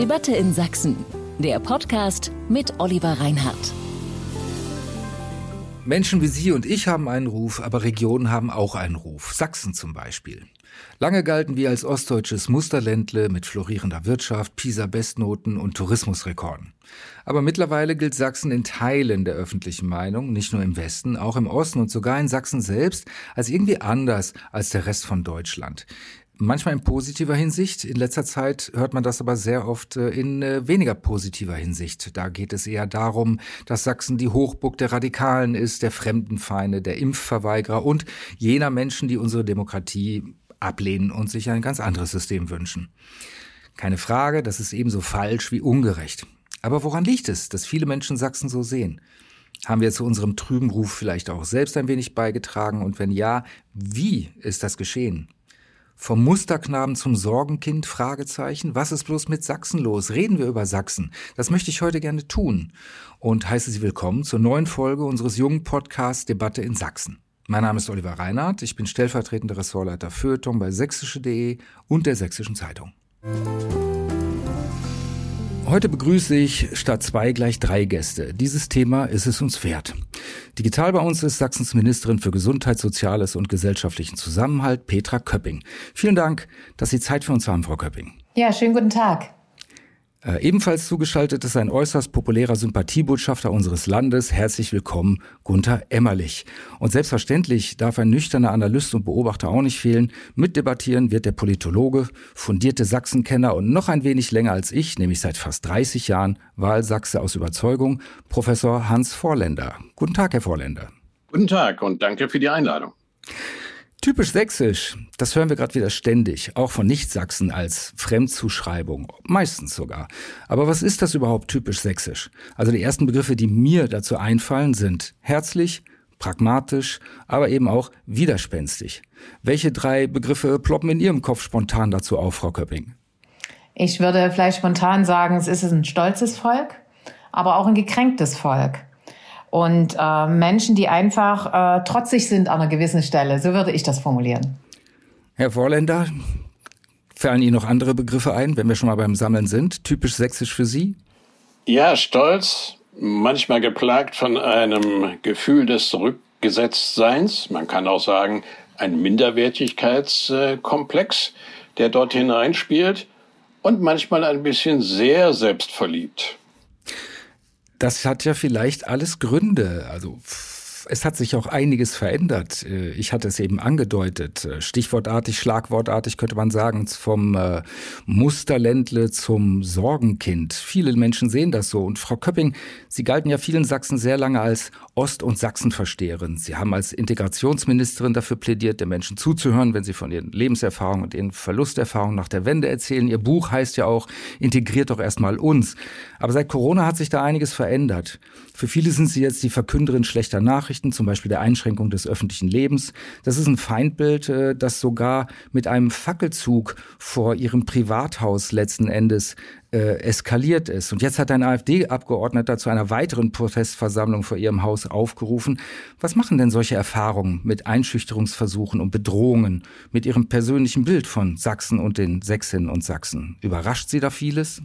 Debatte in Sachsen. Der Podcast mit Oliver Reinhardt. Menschen wie Sie und ich haben einen Ruf, aber Regionen haben auch einen Ruf. Sachsen zum Beispiel. Lange galten wir als ostdeutsches Musterländle mit florierender Wirtschaft, PISA-Bestnoten und Tourismusrekorden. Aber mittlerweile gilt Sachsen in Teilen der öffentlichen Meinung, nicht nur im Westen, auch im Osten und sogar in Sachsen selbst, als irgendwie anders als der Rest von Deutschland. Manchmal in positiver Hinsicht. In letzter Zeit hört man das aber sehr oft äh, in äh, weniger positiver Hinsicht. Da geht es eher darum, dass Sachsen die Hochburg der Radikalen ist, der Fremdenfeinde, der Impfverweigerer und jener Menschen, die unsere Demokratie ablehnen und sich ein ganz anderes System wünschen. Keine Frage, das ist ebenso falsch wie ungerecht. Aber woran liegt es, dass viele Menschen Sachsen so sehen? Haben wir zu unserem trüben Ruf vielleicht auch selbst ein wenig beigetragen? Und wenn ja, wie ist das geschehen? Vom Musterknaben zum Sorgenkind? Fragezeichen. Was ist bloß mit Sachsen los? Reden wir über Sachsen. Das möchte ich heute gerne tun und heiße Sie willkommen zur neuen Folge unseres jungen Podcasts Debatte in Sachsen. Mein Name ist Oliver Reinhardt. Ich bin stellvertretender Ressortleiter Feuilleton bei sächsische.de und der Sächsischen Zeitung. Heute begrüße ich statt zwei gleich drei Gäste. Dieses Thema ist es uns wert. Digital bei uns ist Sachsens Ministerin für Gesundheit, Soziales und gesellschaftlichen Zusammenhalt, Petra Köpping. Vielen Dank, dass Sie Zeit für uns haben, Frau Köpping. Ja, schönen guten Tag. Äh, ebenfalls zugeschaltet ist ein äußerst populärer Sympathiebotschafter unseres Landes. Herzlich willkommen, Gunther Emmerlich. Und selbstverständlich darf ein nüchterner Analyst und Beobachter auch nicht fehlen. Mitdebattieren wird der Politologe, fundierte Sachsenkenner und noch ein wenig länger als ich, nämlich seit fast 30 Jahren Wahlsachse aus Überzeugung, Professor Hans Vorländer. Guten Tag, Herr Vorländer. Guten Tag und danke für die Einladung. Typisch sächsisch, das hören wir gerade wieder ständig, auch von Nichtsachsen als Fremdzuschreibung, meistens sogar. Aber was ist das überhaupt typisch sächsisch? Also die ersten Begriffe, die mir dazu einfallen, sind herzlich, pragmatisch, aber eben auch widerspenstig. Welche drei Begriffe ploppen in Ihrem Kopf spontan dazu auf, Frau Köpping? Ich würde vielleicht spontan sagen, es ist ein stolzes Volk, aber auch ein gekränktes Volk und äh, Menschen, die einfach äh, trotzig sind an einer gewissen Stelle. So würde ich das formulieren. Herr Vorländer, fallen Ihnen noch andere Begriffe ein, wenn wir schon mal beim Sammeln sind? Typisch sächsisch für Sie? Ja, stolz, manchmal geplagt von einem Gefühl des Zurückgesetztseins. Man kann auch sagen, ein Minderwertigkeitskomplex, der dort hineinspielt. Und manchmal ein bisschen sehr selbstverliebt. Das hat ja vielleicht alles Gründe. Also es hat sich auch einiges verändert. Äh, ich hatte es eben angedeutet. Äh, stichwortartig, schlagwortartig könnte man sagen, vom äh, Musterländle zum Sorgenkind. Viele Menschen sehen das so. Und Frau Köpping, Sie galten ja vielen Sachsen sehr lange als Ost- und Sachsenversteherin. Sie haben als Integrationsministerin dafür plädiert, den Menschen zuzuhören, wenn sie von ihren Lebenserfahrungen und ihren Verlusterfahrungen nach der Wende erzählen. Ihr Buch heißt ja auch, integriert doch erstmal uns. Aber seit Corona hat sich da einiges verändert. Für viele sind Sie jetzt die Verkünderin schlechter Nachrichten, zum Beispiel der Einschränkung des öffentlichen Lebens. Das ist ein Feindbild, äh, das sogar mit einem Fackelzug vor Ihrem Privathaus letzten Endes äh, eskaliert ist. Und jetzt hat ein AfD-Abgeordneter zu einer weiteren Protestversammlung vor ihrem Haus aufgerufen. Was machen denn solche Erfahrungen mit Einschüchterungsversuchen und Bedrohungen mit Ihrem persönlichen Bild von Sachsen und den Sächsinnen und Sachsen? Überrascht Sie da vieles?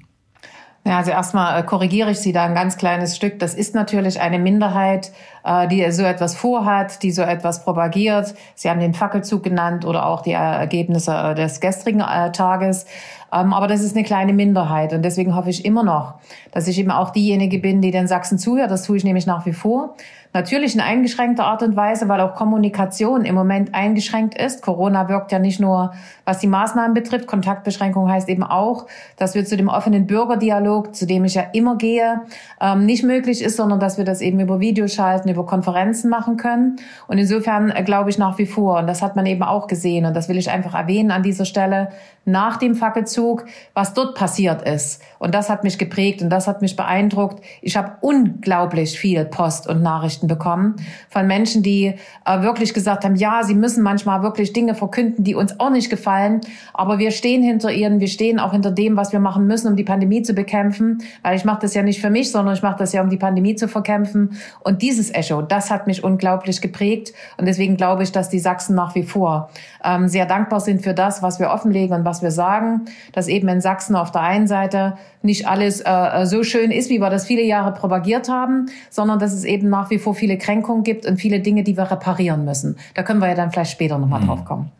Ja, also erstmal äh, korrigiere ich Sie da ein ganz kleines Stück. Das ist natürlich eine Minderheit, äh, die so etwas vorhat, die so etwas propagiert. Sie haben den Fackelzug genannt oder auch die Ergebnisse äh, des gestrigen Tages. Ähm, aber das ist eine kleine Minderheit und deswegen hoffe ich immer noch, dass ich eben auch diejenige bin, die den Sachsen zuhört. Das tue ich nämlich nach wie vor. Natürlich in eingeschränkter Art und Weise, weil auch Kommunikation im Moment eingeschränkt ist. Corona wirkt ja nicht nur, was die Maßnahmen betrifft. Kontaktbeschränkung heißt eben auch, dass wir zu dem offenen Bürgerdialog, zu dem ich ja immer gehe, ähm, nicht möglich ist, sondern dass wir das eben über Videoschalten, über Konferenzen machen können. Und insofern äh, glaube ich nach wie vor, und das hat man eben auch gesehen, und das will ich einfach erwähnen an dieser Stelle, nach dem Fackelzug, was dort passiert ist. Und das hat mich geprägt und das hat mich beeindruckt. Ich habe unglaublich viel Post und Nachrichten bekommen von Menschen, die äh, wirklich gesagt haben, ja, sie müssen manchmal wirklich Dinge verkünden, die uns auch nicht gefallen, aber wir stehen hinter ihnen, wir stehen auch hinter dem, was wir machen müssen, um die Pandemie zu bekämpfen, weil ich mache das ja nicht für mich, sondern ich mache das ja, um die Pandemie zu verkämpfen. Und dieses Echo, das hat mich unglaublich geprägt und deswegen glaube ich, dass die Sachsen nach wie vor ähm, sehr dankbar sind für das, was wir offenlegen und was was wir sagen. dass eben in Sachsen auf der einen Seite nicht alles äh, so schön ist, wie wir das viele Jahre propagiert haben, sondern dass es eben nach wie vor viele Kränkungen gibt und viele Dinge, die wir reparieren müssen. Da können wir ja dann vielleicht später nochmal mhm. drauf kommen.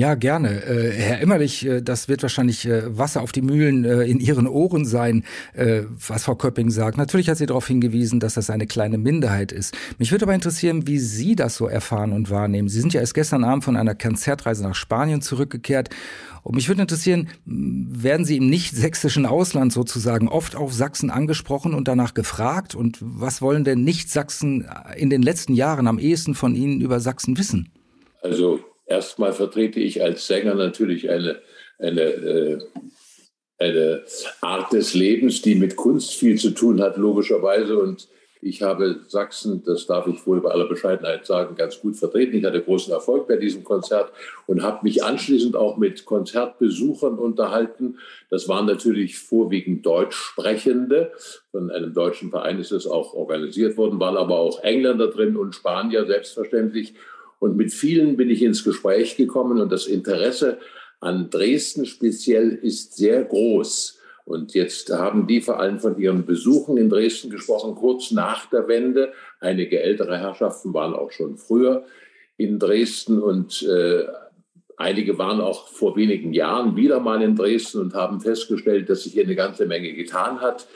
Ja, gerne. Äh, Herr Emmerlich, äh, das wird wahrscheinlich äh, Wasser auf die Mühlen äh, in Ihren Ohren sein, äh, was Frau Köpping sagt. Natürlich hat sie darauf hingewiesen, dass das eine kleine Minderheit ist. Mich würde aber interessieren, wie Sie das so erfahren und wahrnehmen. Sie sind ja erst gestern Abend von einer Konzertreise nach Spanien zurückgekehrt. Und mich würde interessieren, werden Sie im nicht sächsischen Ausland sozusagen oft auf Sachsen angesprochen und danach gefragt? Und was wollen denn Nicht-Sachsen in den letzten Jahren am ehesten von Ihnen über Sachsen wissen? Also Erstmal vertrete ich als Sänger natürlich eine, eine, äh, eine Art des Lebens, die mit Kunst viel zu tun hat, logischerweise. Und ich habe Sachsen, das darf ich wohl bei aller Bescheidenheit sagen, ganz gut vertreten. Ich hatte großen Erfolg bei diesem Konzert und habe mich anschließend auch mit Konzertbesuchern unterhalten. Das waren natürlich vorwiegend Deutschsprechende. Von einem deutschen Verein ist es auch organisiert worden, waren aber auch Engländer drin und Spanier selbstverständlich. Und mit vielen bin ich ins Gespräch gekommen und das Interesse an Dresden speziell ist sehr groß. Und jetzt haben die vor allem von ihren Besuchen in Dresden gesprochen, kurz nach der Wende. Einige ältere Herrschaften waren auch schon früher in Dresden und äh, einige waren auch vor wenigen Jahren wieder mal in Dresden und haben festgestellt, dass sich hier eine ganze Menge getan hat.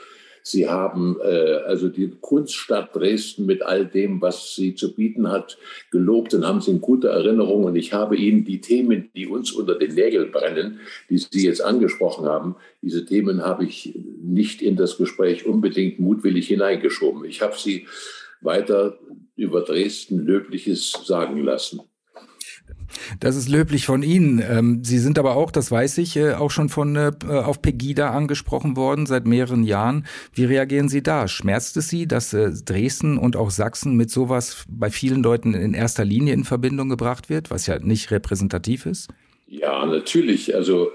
Sie haben äh, also die Kunststadt Dresden mit all dem, was sie zu bieten hat, gelobt und haben sie in guter Erinnerung. Und ich habe Ihnen die Themen, die uns unter den Nägeln brennen, die Sie jetzt angesprochen haben, diese Themen habe ich nicht in das Gespräch unbedingt mutwillig hineingeschoben. Ich habe Sie weiter über Dresden Löbliches sagen lassen. Das ist löblich von Ihnen. Ähm, Sie sind aber auch, das weiß ich, äh, auch schon von äh, auf Pegida angesprochen worden seit mehreren Jahren. Wie reagieren Sie da? Schmerzt es Sie, dass äh, Dresden und auch Sachsen mit sowas bei vielen Leuten in erster Linie in Verbindung gebracht wird, was ja nicht repräsentativ ist? Ja, natürlich. Also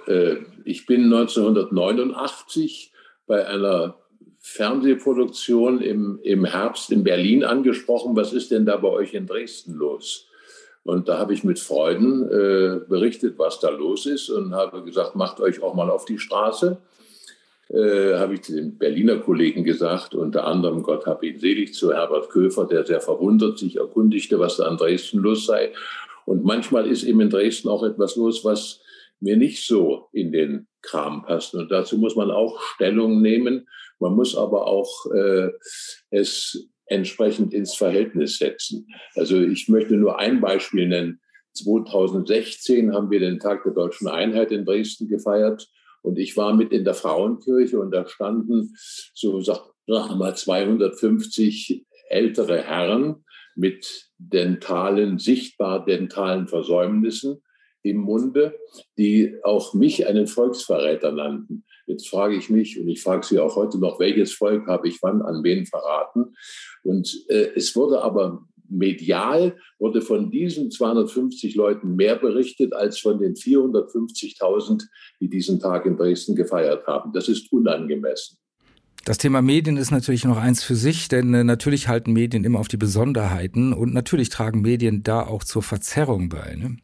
ich bin 1989 bei einer Fernsehproduktion im, im Herbst in Berlin angesprochen. Was ist denn da bei euch in Dresden los? Und da habe ich mit Freuden äh, berichtet, was da los ist und habe gesagt, macht euch auch mal auf die Straße. Äh, habe ich den Berliner Kollegen gesagt, unter anderem, Gott hab ihn selig, zu Herbert Köfer, der sehr verwundert sich erkundigte, was da an Dresden los sei. Und manchmal ist eben in Dresden auch etwas los, was mir nicht so in den Kram passt. Und dazu muss man auch Stellung nehmen. Man muss aber auch äh, es entsprechend ins Verhältnis setzen. Also ich möchte nur ein Beispiel nennen. 2016 haben wir den Tag der deutschen Einheit in Dresden gefeiert und ich war mit in der Frauenkirche und da standen so sagen wir mal 250 ältere Herren mit dentalen, sichtbar dentalen Versäumnissen im Munde, die auch mich einen Volksverräter nannten. Jetzt frage ich mich, und ich frage Sie auch heute noch, welches Volk habe ich wann an wen verraten? Und äh, es wurde aber medial, wurde von diesen 250 Leuten mehr berichtet als von den 450.000, die diesen Tag in Dresden gefeiert haben. Das ist unangemessen. Das Thema Medien ist natürlich noch eins für sich, denn äh, natürlich halten Medien immer auf die Besonderheiten und natürlich tragen Medien da auch zur Verzerrung bei. Ne?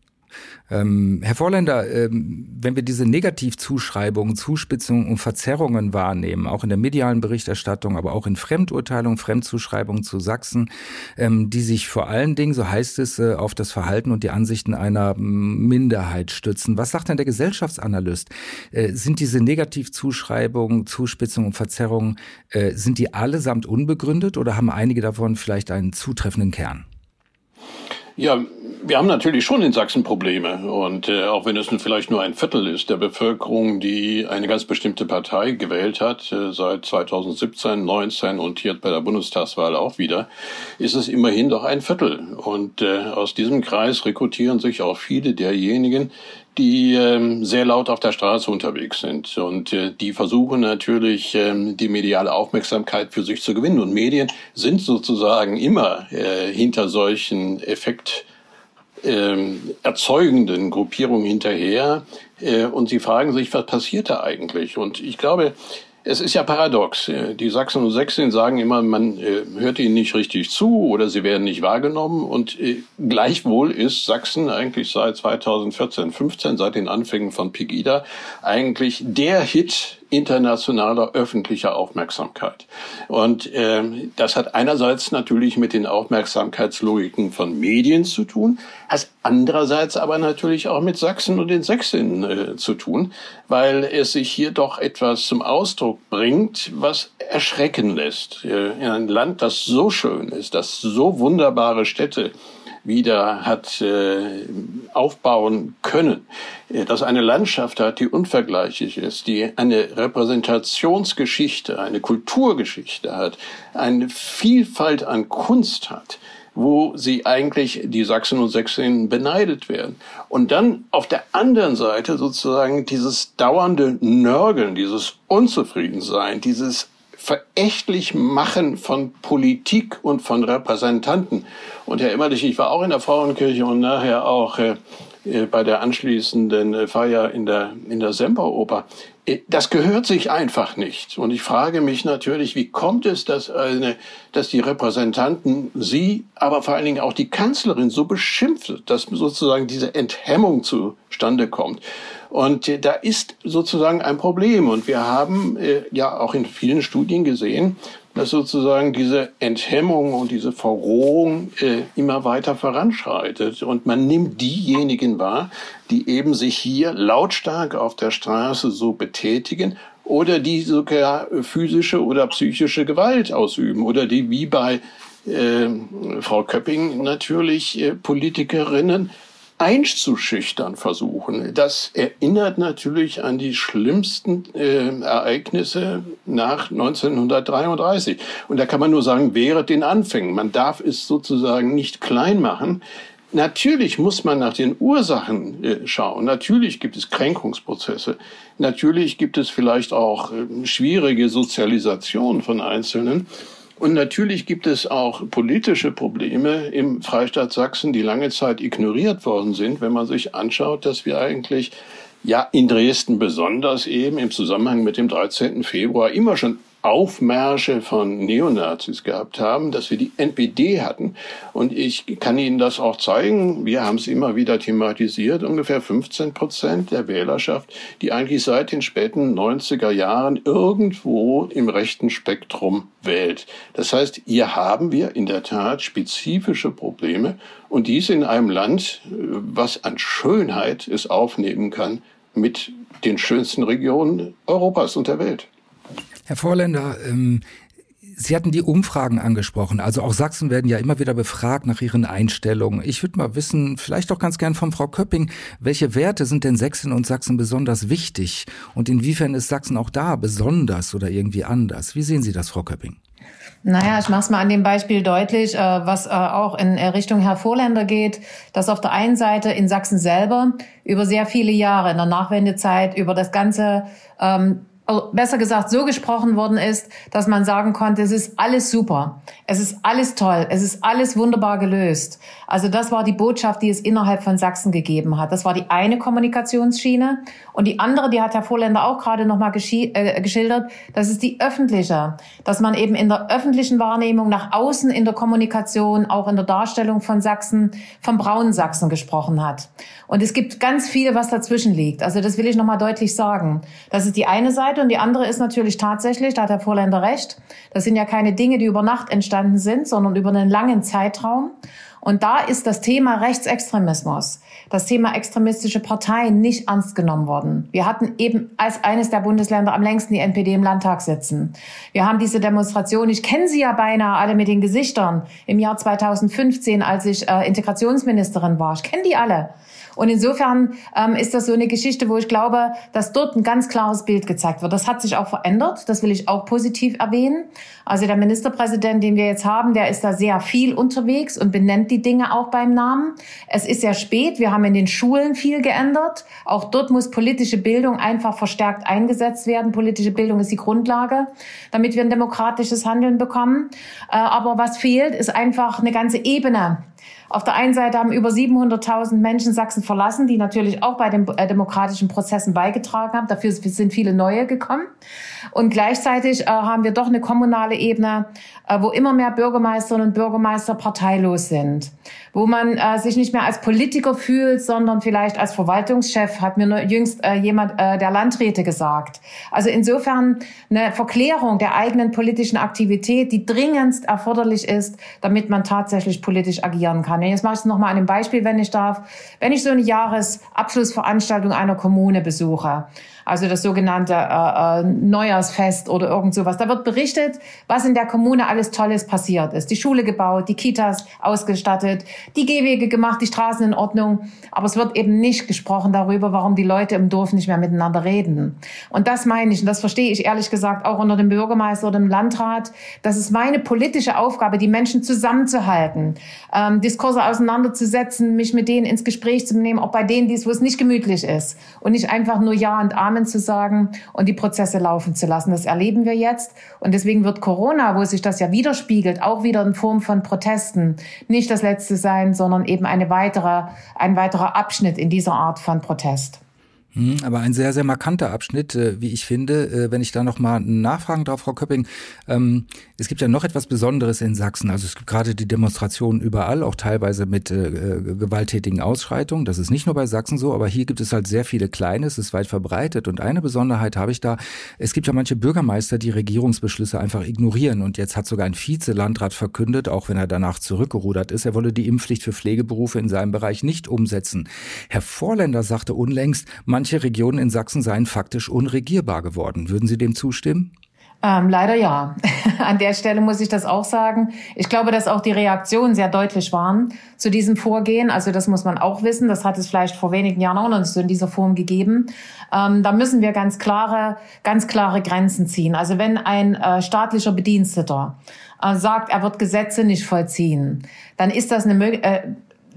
Ähm, Herr Vorländer, ähm, wenn wir diese Negativzuschreibungen, Zuspitzungen und Verzerrungen wahrnehmen, auch in der medialen Berichterstattung, aber auch in Fremdurteilungen, Fremdzuschreibungen zu Sachsen, ähm, die sich vor allen Dingen, so heißt es, äh, auf das Verhalten und die Ansichten einer Minderheit stützen. Was sagt denn der Gesellschaftsanalyst? Äh, sind diese Negativzuschreibungen, Zuspitzungen und Verzerrungen, äh, sind die allesamt unbegründet oder haben einige davon vielleicht einen zutreffenden Kern? Ja, wir haben natürlich schon in Sachsen Probleme. Und äh, auch wenn es vielleicht nur ein Viertel ist der Bevölkerung, die eine ganz bestimmte Partei gewählt hat, äh, seit 2017, 19 und hier bei der Bundestagswahl auch wieder, ist es immerhin doch ein Viertel. Und äh, aus diesem Kreis rekrutieren sich auch viele derjenigen, die ähm, sehr laut auf der Straße unterwegs sind. Und äh, die versuchen natürlich, ähm, die mediale Aufmerksamkeit für sich zu gewinnen. Und Medien sind sozusagen immer äh, hinter solchen Effekt erzeugenden Gruppierungen hinterher. Äh, und sie fragen sich, was passiert da eigentlich? Und ich glaube, es ist ja paradox. Äh, die Sachsen und Sächsinnen sagen immer, man äh, hört ihnen nicht richtig zu oder sie werden nicht wahrgenommen. Und äh, gleichwohl ist Sachsen eigentlich seit 2014, 15, seit den Anfängen von Pegida, eigentlich der Hit internationaler öffentlicher Aufmerksamkeit. Und äh, das hat einerseits natürlich mit den Aufmerksamkeitslogiken von Medien zu tun, hat andererseits aber natürlich auch mit Sachsen und den Sächsinnen äh, zu tun, weil es sich hier doch etwas zum Ausdruck bringt, was erschrecken lässt. Äh, in ein Land, das so schön ist, das so wunderbare Städte wieder hat äh, aufbauen können, äh, das eine Landschaft hat, die unvergleichlich ist, die eine Repräsentationsgeschichte, eine Kulturgeschichte hat, eine Vielfalt an Kunst hat, wo sie eigentlich die Sachsen und Sächsinnen beneidet werden. Und dann auf der anderen Seite sozusagen dieses dauernde Nörgeln, dieses Unzufriedensein, dieses verächtlich machen von Politik und von Repräsentanten. Und Herr Emmerlich, ich war auch in der Frauenkirche und nachher auch äh, äh bei der anschließenden äh, Feier in der, in der Semperoper. Äh, das gehört sich einfach nicht. Und ich frage mich natürlich, wie kommt es, dass, eine, dass die Repräsentanten Sie, aber vor allen Dingen auch die Kanzlerin so beschimpft, dass sozusagen diese Enthemmung zustande kommt. Und äh, da ist sozusagen ein Problem. Und wir haben äh, ja auch in vielen Studien gesehen, dass sozusagen diese Enthemmung und diese Verrohung äh, immer weiter voranschreitet. Und man nimmt diejenigen wahr, die eben sich hier lautstark auf der Straße so betätigen oder die sogar physische oder psychische Gewalt ausüben oder die wie bei äh, Frau Köpping natürlich äh, Politikerinnen einzuschüchtern versuchen. Das erinnert natürlich an die schlimmsten äh, Ereignisse nach 1933. Und da kann man nur sagen, während den Anfängen. Man darf es sozusagen nicht klein machen. Natürlich muss man nach den Ursachen äh, schauen. Natürlich gibt es Kränkungsprozesse. Natürlich gibt es vielleicht auch äh, schwierige Sozialisation von Einzelnen. Und natürlich gibt es auch politische Probleme im Freistaat Sachsen, die lange Zeit ignoriert worden sind, wenn man sich anschaut, dass wir eigentlich ja in Dresden besonders eben im Zusammenhang mit dem 13. Februar immer schon Aufmärsche von Neonazis gehabt haben, dass wir die NPD hatten. Und ich kann Ihnen das auch zeigen. Wir haben es immer wieder thematisiert. Ungefähr 15 Prozent der Wählerschaft, die eigentlich seit den späten 90er Jahren irgendwo im rechten Spektrum wählt. Das heißt, hier haben wir in der Tat spezifische Probleme und dies in einem Land, was an Schönheit es aufnehmen kann mit den schönsten Regionen Europas und der Welt. Herr Vorländer, ähm, Sie hatten die Umfragen angesprochen. Also auch Sachsen werden ja immer wieder befragt nach ihren Einstellungen. Ich würde mal wissen, vielleicht auch ganz gern von Frau Köpping, welche Werte sind denn Sächsinnen und Sachsen besonders wichtig? Und inwiefern ist Sachsen auch da besonders oder irgendwie anders? Wie sehen Sie das, Frau Köpping? Naja, ich mache es mal an dem Beispiel deutlich, äh, was äh, auch in äh, Richtung Herr Vorländer geht, dass auf der einen Seite in Sachsen selber über sehr viele Jahre in der Nachwendezeit über das ganze ähm, also besser gesagt so gesprochen worden ist, dass man sagen konnte, es ist alles super, es ist alles toll, es ist alles wunderbar gelöst. Also das war die Botschaft, die es innerhalb von Sachsen gegeben hat. Das war die eine Kommunikationsschiene. Und die andere, die hat Herr Vorländer auch gerade nochmal äh, geschildert, das ist die öffentliche. Dass man eben in der öffentlichen Wahrnehmung nach außen in der Kommunikation, auch in der Darstellung von Sachsen, vom braunen Sachsen gesprochen hat. Und es gibt ganz viel, was dazwischen liegt. Also das will ich nochmal deutlich sagen. Das ist die eine Seite und die andere ist natürlich tatsächlich, da hat Herr Vorländer recht, das sind ja keine Dinge, die über Nacht entstanden sind, sondern über einen langen Zeitraum. Und da ist das Thema Rechtsextremismus, das Thema extremistische Parteien nicht ernst genommen worden. Wir hatten eben als eines der Bundesländer am längsten die NPD im Landtag sitzen. Wir haben diese Demonstration, ich kenne sie ja beinahe alle mit den Gesichtern, im Jahr 2015, als ich äh, Integrationsministerin war. Ich kenne die alle. Und insofern ähm, ist das so eine Geschichte, wo ich glaube, dass dort ein ganz klares Bild gezeigt wird. Das hat sich auch verändert. Das will ich auch positiv erwähnen. Also der Ministerpräsident, den wir jetzt haben, der ist da sehr viel unterwegs und benennt die Dinge auch beim Namen. Es ist sehr spät. Wir haben in den Schulen viel geändert. Auch dort muss politische Bildung einfach verstärkt eingesetzt werden. Politische Bildung ist die Grundlage, damit wir ein demokratisches Handeln bekommen. Äh, aber was fehlt, ist einfach eine ganze Ebene Auf der einen Seite haben über 700.000 Menschen Sachsen verlassen, die natürlich auch bei den äh, demokratischen Prozessen beigetragen haben. Dafür sind viele neue gekommen. Und gleichzeitig äh, haben wir doch eine kommunale Ebene, wo immer mehr Bürgermeisterinnen und Bürgermeister parteilos sind, wo man äh, sich nicht mehr als Politiker fühlt, sondern vielleicht als Verwaltungschef, hat mir jüngst äh, jemand äh, der Landräte gesagt. Also insofern eine Verklärung der eigenen politischen Aktivität, die dringendst erforderlich ist, damit man tatsächlich politisch agieren kann. Und jetzt mache ich es nochmal an einem Beispiel, wenn ich darf. Wenn ich so eine Jahresabschlussveranstaltung einer Kommune besuche, also das sogenannte äh, äh, Neujahrsfest oder irgend sowas. Da wird berichtet, was in der Kommune alles Tolles passiert ist. Die Schule gebaut, die Kitas ausgestattet, die Gehwege gemacht, die Straßen in Ordnung. Aber es wird eben nicht gesprochen darüber, warum die Leute im Dorf nicht mehr miteinander reden. Und das meine ich, und das verstehe ich ehrlich gesagt auch unter dem Bürgermeister oder dem Landrat. Das ist meine politische Aufgabe, die Menschen zusammenzuhalten, ähm, Diskurse auseinanderzusetzen, mich mit denen ins Gespräch zu nehmen, auch bei denen, wo es nicht gemütlich ist. Und nicht einfach nur Ja und Amen Namen zu sagen und die Prozesse laufen zu lassen. Das erleben wir jetzt. Und deswegen wird Corona, wo sich das ja widerspiegelt, auch wieder in Form von Protesten nicht das letzte sein, sondern eben eine weitere, ein weiterer Abschnitt in dieser Art von Protest. Hm, aber ein sehr, sehr markanter Abschnitt, äh, wie ich finde. Äh, wenn ich da noch mal nachfragen darf, Frau Köpping. Ähm, es gibt ja noch etwas Besonderes in Sachsen. Also es gibt gerade die Demonstrationen überall, auch teilweise mit äh, gewalttätigen Ausschreitungen. Das ist nicht nur bei Sachsen so, aber hier gibt es halt sehr viele kleine. Es ist weit verbreitet. Und eine Besonderheit habe ich da. Es gibt ja manche Bürgermeister, die Regierungsbeschlüsse einfach ignorieren. Und jetzt hat sogar ein Vizelandrat verkündet, auch wenn er danach zurückgerudert ist, er wolle die Impfpflicht für Pflegeberufe in seinem Bereich nicht umsetzen. Herr Vorländer sagte unlängst, man manche Regionen in Sachsen seien faktisch unregierbar geworden. Würden Sie dem zustimmen? Ähm, leider ja. An der Stelle muss ich das auch sagen. Ich glaube, dass auch die Reaktionen sehr deutlich waren zu diesem Vorgehen. Also das muss man auch wissen. Das hat es vielleicht vor wenigen Jahren auch noch so in dieser Form gegeben. Ähm, da müssen wir ganz klare, ganz klare Grenzen ziehen. Also wenn ein äh, staatlicher Bediensteter äh, sagt, er wird Gesetze nicht vollziehen, dann ist das eine, äh,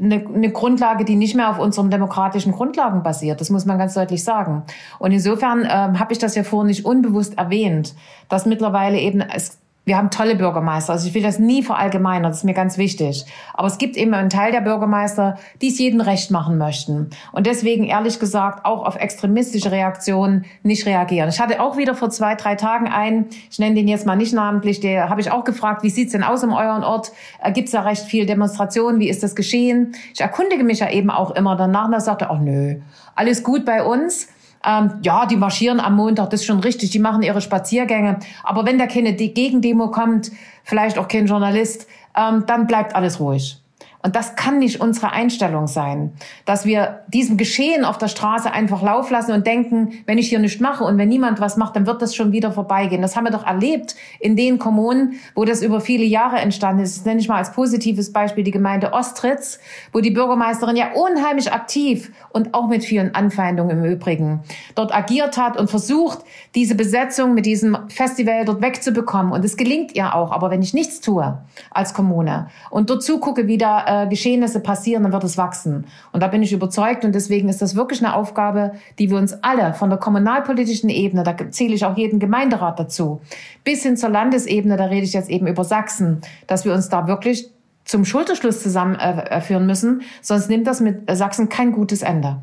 eine, eine Grundlage, die nicht mehr auf unseren demokratischen Grundlagen basiert. Das muss man ganz deutlich sagen. Und insofern ähm, habe ich das ja vorhin nicht unbewusst erwähnt, dass mittlerweile eben es wir haben tolle Bürgermeister. Also ich will das nie verallgemeinern, das ist mir ganz wichtig. Aber es gibt eben einen Teil der Bürgermeister, die es jedem recht machen möchten. Und deswegen, ehrlich gesagt, auch auf extremistische Reaktionen nicht reagieren. Ich hatte auch wieder vor zwei, drei Tagen einen, ich nenne den jetzt mal nicht namentlich, der habe ich auch gefragt, wie sieht's denn aus im euren Ort? Äh, Gibt es da recht viel Demonstrationen? Wie ist das geschehen? Ich erkundige mich ja eben auch immer danach und da sagte, ach nö, alles gut bei uns. Ähm, ja, die marschieren am Montag, das ist schon richtig, die machen ihre Spaziergänge. Aber wenn da keine Gegendemo kommt, vielleicht auch kein Journalist, ähm, dann bleibt alles ruhig. Und das kann nicht unsere Einstellung sein, dass wir diesem Geschehen auf der Straße einfach Lauf lassen und denken, wenn ich hier nichts mache und wenn niemand was macht, dann wird das schon wieder vorbeigehen. Das haben wir doch erlebt in den Kommunen, wo das über viele Jahre entstanden ist. Das nenne ich mal als positives Beispiel die Gemeinde Ostritz, wo die Bürgermeisterin ja unheimlich aktiv und auch mit vielen Anfeindungen im Übrigen dort agiert hat und versucht, diese Besetzung mit diesem Festival dort wegzubekommen. Und es gelingt ihr auch. Aber wenn ich nichts tue als Kommune und dort zugucke, wie da äh, Geschehnisse passieren, dann wird es wachsen. Und da bin ich überzeugt und deswegen ist das wirklich eine Aufgabe, die wir uns alle von der kommunalpolitischen Ebene, da zähle ich auch jeden Gemeinderat dazu, bis hin zur Landesebene, da rede ich jetzt eben über Sachsen, dass wir uns da wirklich zum Schulterschluss zusammenführen äh, müssen, sonst nimmt das mit Sachsen kein gutes Ende.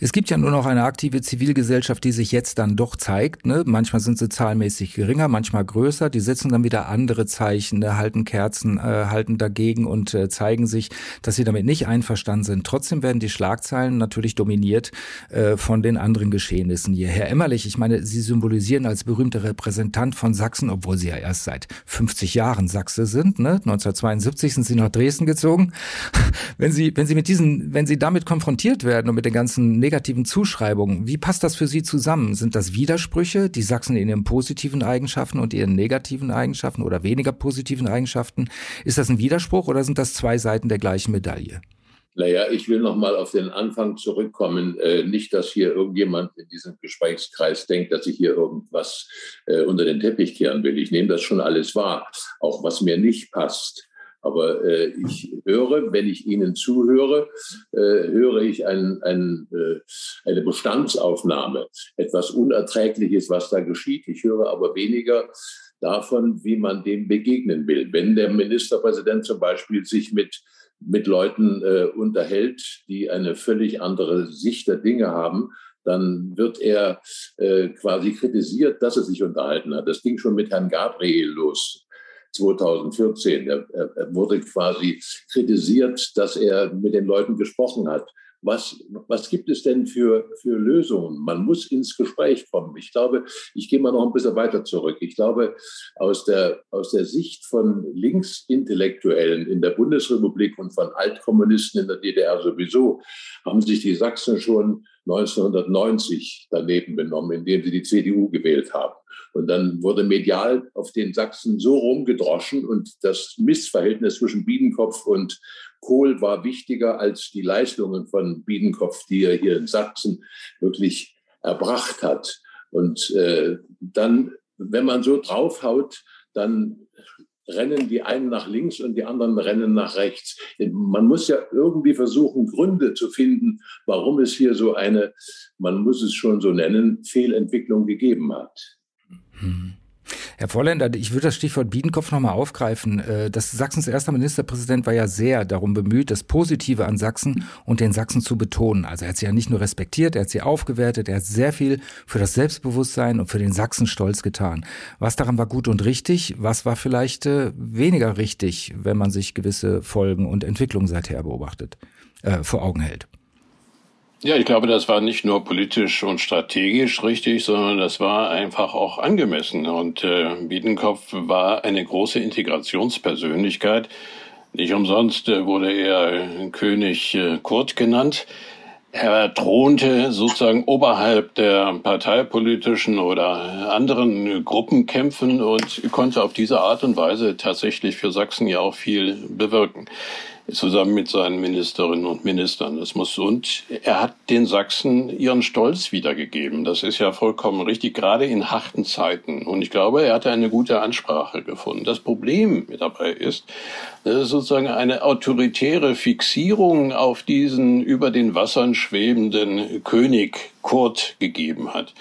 Es gibt ja nur noch eine aktive Zivilgesellschaft, die sich jetzt dann doch zeigt. Ne? Manchmal sind sie zahlenmäßig geringer, manchmal größer. Die setzen dann wieder andere Zeichen, ne? halten Kerzen, äh, halten dagegen und äh, zeigen sich, dass sie damit nicht einverstanden sind. Trotzdem werden die Schlagzeilen natürlich dominiert äh, von den anderen Geschehnissen hier. Herr Emmerlich, ich meine, Sie symbolisieren als berühmter Repräsentant von Sachsen, obwohl Sie ja erst seit 50 Jahren Sachse sind. Ne? 1972 sind Sie nach Dresden gezogen. wenn Sie, wenn Sie mit diesen, wenn Sie damit konfrontiert werden und mit den ganzen ganzen negativen Zuschreibungen, wie passt das für Sie zusammen? Sind das Widersprüche, die Sachsen in ihren positiven Eigenschaften und ihren negativen Eigenschaften oder weniger positiven Eigenschaften? Ist das ein Widerspruch oder sind das zwei Seiten der gleichen Medaille? Naja, ich will noch mal auf den Anfang zurückkommen. Äh, nicht, dass hier irgendjemand in diesem Gesprächskreis denkt, dass ich hier irgendwas äh, unter den Teppich kehren will. Ich nehme das schon alles wahr, auch was mir nicht passt. Aber äh, ich höre, wenn ich Ihnen zuhöre, äh, höre ich ein, ein, äh, eine Bestandsaufnahme, etwas Unerträgliches, was da geschieht. Ich höre aber weniger davon, wie man dem begegnen will. Wenn der Ministerpräsident zum Beispiel sich mit mit Leuten äh, unterhält, die eine völlig andere Sicht der Dinge haben, dann wird er äh, quasi kritisiert, dass er sich unterhalten hat. Das ging schon mit Herrn Gabriel los. 2014. Er, er wurde quasi kritisiert, dass er mit den Leuten gesprochen hat was, was gibt es denn für, für Lösungen? Man muss ins Gespräch kommen. Ich glaube, ich gehe mal noch ein bisschen weiter zurück. Ich glaube, aus der, aus der Sicht von Linksintellektuellen in der Bundesrepublik und von Altkommunisten in der DDR sowieso, haben sich die Sachsen schon 1990 daneben benommen, indem sie die CDU gewählt haben. Und dann wurde medial auf den Sachsen so rumgedroschen und das Missverhältnis zwischen Biedenkopf und Kohl war wichtiger als die Leistungen von Biedenkopf, die er hier in Sachsen wirklich erbracht hat. Und äh, dann, wenn man so draufhaut, dann rennen die einen nach links und die anderen rennen nach rechts. Man muss ja irgendwie versuchen, Gründe zu finden, warum es hier so eine, man muss es schon so nennen, Fehlentwicklung gegeben hat. Hm. Herr Vorländer, ich würde das Stichwort Biedenkopf nochmal aufgreifen. Äh, das Sachsens erster Ministerpräsident war ja sehr darum bemüht, das Positive an Sachsen und den Sachsen zu betonen. Also er hat sie ja nicht nur respektiert, er hat sie aufgewertet, er hat sehr viel für das Selbstbewusstsein und für den Sachsenstolz getan. Was daran war gut und richtig, was war vielleicht äh, weniger richtig, wenn man sich gewisse Folgen und Entwicklungen seither beobachtet, äh, vor Augen hält? Ja, ich glaube, das war nicht nur politisch und strategisch richtig, sondern das war einfach auch angemessen. Und äh, Biedenkopf war eine große Integrationspersönlichkeit. Nicht umsonst äh, wurde er König äh, Kurt genannt. Er thronte sozusagen oberhalb der parteipolitischen oder anderen Gruppenkämpfen und konnte auf diese Art und Weise tatsächlich für Sachsen ja auch viel bewirken zusammen mit seinen Ministerinnen und Ministern. Das muss und er hat den Sachsen ihren Stolz wiedergegeben. Das ist ja vollkommen richtig, gerade in harten Zeiten. Und ich glaube, er hatte eine gute Ansprache gefunden. Das Problem dabei ist, dass es sozusagen eine autoritäre Fixierung auf diesen über den Wassern schwebenden König Kurt gegeben hat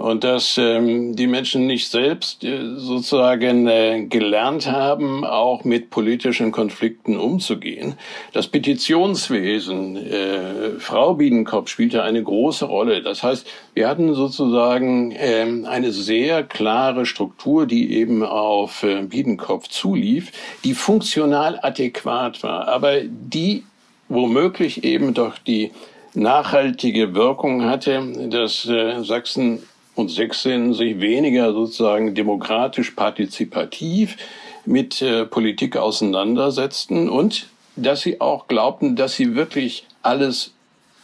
und dass ähm, die Menschen nicht selbst äh, sozusagen äh, gelernt haben, auch mit politischen Konflikten umzugehen. Das Petitionswesen, äh, Frau Biedenkopf spielte eine große Rolle. Das heißt, wir hatten sozusagen ähm, eine sehr klare Struktur, die eben auf äh, Biedenkopf zulief, die funktional adäquat war, aber die womöglich eben doch die nachhaltige Wirkung hatte, dass äh, Sachsen und Sächsinnen sich weniger sozusagen demokratisch partizipativ mit äh, Politik auseinandersetzten und dass sie auch glaubten, dass sie wirklich alles,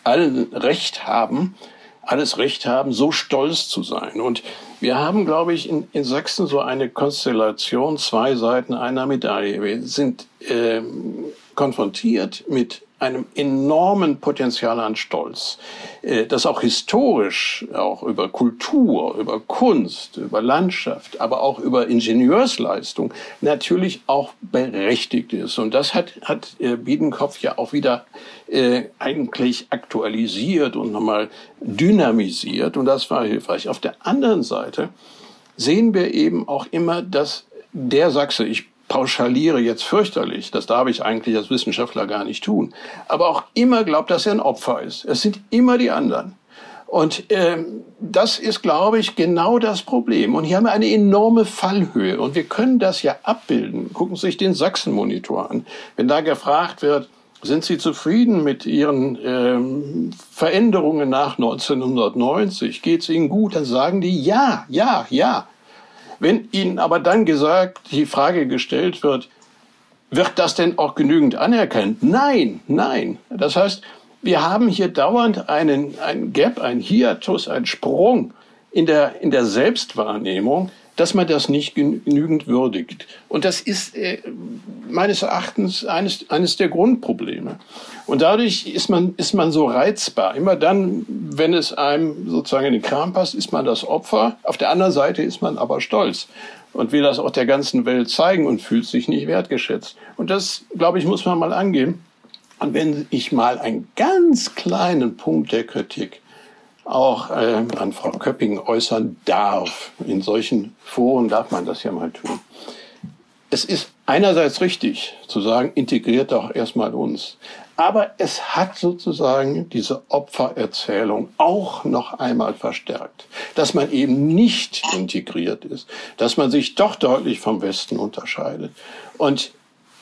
allen Recht haben, alles Recht haben, so stolz zu sein. Und wir haben, glaube ich, in, in Sachsen so eine Konstellation, zwei Seiten einer Medaille. Wir sind äh, konfrontiert mit einem enormen Potenzial an Stolz, äh, das auch historisch, auch über Kultur, über Kunst, über Landschaft, aber auch über Ingenieursleistung natürlich auch berechtigt ist. Und das hat, hat äh, Biedenkopf ja auch wieder äh, eigentlich aktualisiert und nochmal dynamisiert. Und das war hilfreich. Auf der anderen Seite sehen wir eben auch immer, dass der Sachse, ich pauschaliere jetzt fürchterlich, das darf ich eigentlich als Wissenschaftler gar nicht tun, aber auch immer glaubt, dass er ein Opfer ist. Es sind immer die anderen. Und ähm, das ist, glaube ich, genau das Problem. Und hier haben wir eine enorme Fallhöhe. Und wir können das ja abbilden. Gucken Sie sich den Sachsen-Monitor an. Wenn da gefragt wird, sind Sie zufrieden mit Ihren ähm, Veränderungen nach 1990? Geht es Ihnen gut? Dann sagen die ja, ja, ja. Wenn Ihnen aber dann gesagt, die Frage gestellt wird, wird das denn auch genügend anerkannt? Nein, nein. Das heißt, wir haben hier dauernd einen, einen Gap, ein Hiatus, einen Sprung in der, in der Selbstwahrnehmung, dass man das nicht genügend würdigt. Und das ist äh, meines Erachtens eines, eines der Grundprobleme. Und dadurch ist man, ist man so reizbar. Immer dann, wenn es einem sozusagen in den Kram passt, ist man das Opfer. Auf der anderen Seite ist man aber stolz und will das auch der ganzen Welt zeigen und fühlt sich nicht wertgeschätzt. Und das, glaube ich, muss man mal angehen. Und wenn ich mal einen ganz kleinen Punkt der Kritik auch äh, an Frau Köpping äußern darf. In solchen Foren darf man das ja mal tun. Es ist einerseits richtig zu sagen, integriert doch erstmal uns. Aber es hat sozusagen diese Opfererzählung auch noch einmal verstärkt, dass man eben nicht integriert ist, dass man sich doch deutlich vom Westen unterscheidet. Und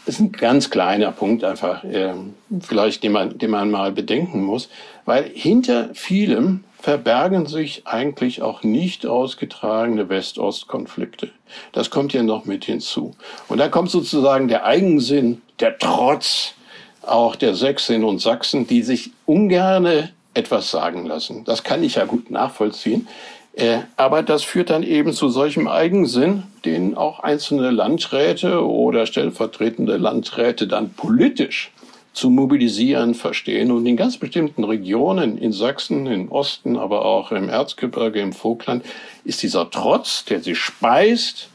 ist ein ganz kleiner Punkt einfach, äh, vielleicht, den man, den man mal bedenken muss, weil hinter vielem verbergen sich eigentlich auch nicht ausgetragene West-Ost-Konflikte. Das kommt ja noch mit hinzu. Und da kommt sozusagen der Eigensinn, der Trotz auch der Sächsinnen und Sachsen, die sich ungerne etwas sagen lassen. Das kann ich ja gut nachvollziehen. Äh, aber das führt dann eben zu solchem Eigensinn, den auch einzelne Landräte oder stellvertretende Landräte dann politisch zu mobilisieren verstehen. Und in ganz bestimmten Regionen, in Sachsen, im Osten, aber auch im Erzgebirge, im Vogtland, ist dieser Trotz, der sich speist,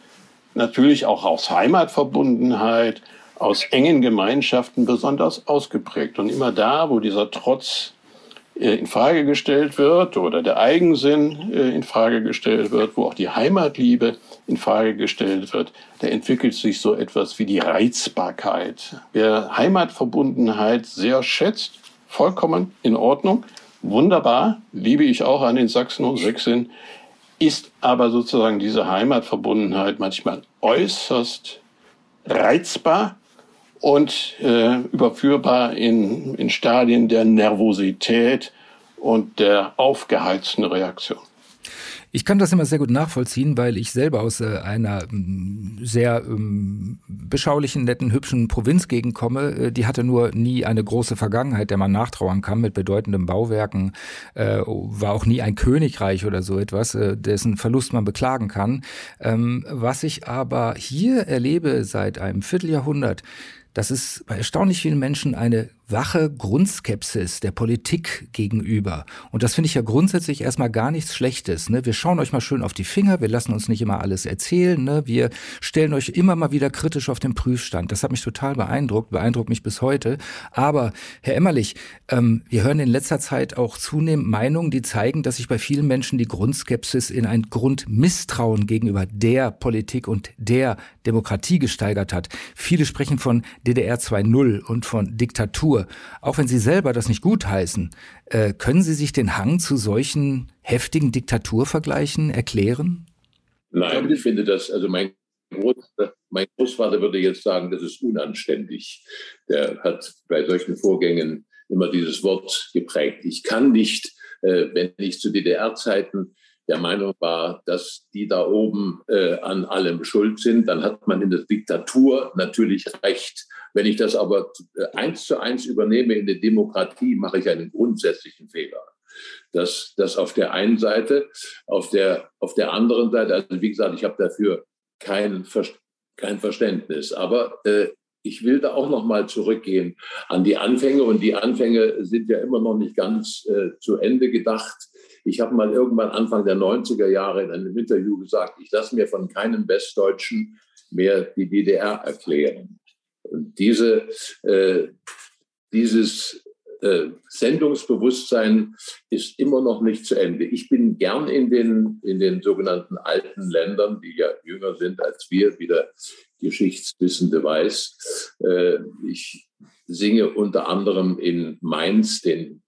natürlich auch aus Heimatverbundenheit, aus engen Gemeinschaften besonders ausgeprägt. Und immer da, wo dieser Trotz äh, in Frage gestellt wird oder der Eigensinn äh, in Frage gestellt wird, wo auch die Heimatliebe in Frage gestellt wird, da entwickelt sich so etwas wie die Reizbarkeit. Wer Heimatverbundenheit sehr schätzt, vollkommen in Ordnung, wunderbar, liebe ich auch an den Sachsen und Sächsinnen, ist aber sozusagen diese Heimatverbundenheit manchmal äußerst reizbar und äh, überführbar in, in Stadien der Nervosität und der aufgeheizten Reaktion. Ich kann das immer sehr gut nachvollziehen, weil ich selber aus äh, einer ähm, sehr ähm, beschaulichen, netten, hübschen Provinzgegend komme. Äh, die hatte nur nie eine große Vergangenheit, der man nachtrauern kann mit bedeutenden Bauwerken. Äh, war auch nie ein Königreich oder so etwas, dessen Verlust man beklagen kann. Ähm, was ich aber hier erlebe seit einem Vierteljahrhundert, das ist bei erstaunlich vielen Menschen eine wache Grundskepsis der Politik gegenüber. Und das finde ich ja grundsätzlich erstmal gar nichts Schlechtes. Ne? Wir schauen euch mal schön auf die Finger, wir lassen uns nicht immer alles erzählen. Ne? Wir stellen euch immer mal wieder kritisch auf den Prüfstand. Das hat mich total beeindruckt, beeindruckt mich bis heute. Aber Herr Emmerlich, ähm, wir hören in letzter Zeit auch zunehmend Meinungen, die zeigen, dass sich bei vielen Menschen die Grundskepsis in ein Grundmisstrauen gegenüber der Politik und der Demokratie gesteigert hat. Viele sprechen von DDR 2.0 und von Diktatur. Kultur, auch wenn Sie selber das nicht gutheißen, äh, können Sie sich den Hang zu solchen heftigen Diktaturvergleichen erklären? Nein, ich finde das, also mein, Groß, mein Großvater würde jetzt sagen, das ist unanständig. Der hat bei solchen Vorgängen immer dieses Wort geprägt. Ich kann nicht, äh, wenn ich zu DDR-Zeiten der Meinung war, dass die da oben äh, an allem schuld sind, dann hat man in der Diktatur natürlich recht. Wenn ich das aber äh, eins zu eins übernehme in der Demokratie, mache ich einen grundsätzlichen Fehler. Das, das auf der einen Seite, auf der, auf der anderen Seite, also wie gesagt, ich habe dafür kein, kein Verständnis. Aber äh, ich will da auch noch mal zurückgehen an die Anfänge und die Anfänge sind ja immer noch nicht ganz äh, zu Ende gedacht. Ich habe mal irgendwann Anfang der 90er Jahre in einem Interview gesagt, ich lasse mir von keinem Westdeutschen mehr die DDR erklären. Und diese, äh, dieses äh, Sendungsbewusstsein ist immer noch nicht zu Ende. Ich bin gern in den, in den sogenannten alten Ländern, die ja jünger sind als wir, wie der Geschichtswissende weiß. Äh, ich singe unter anderem in Mainz den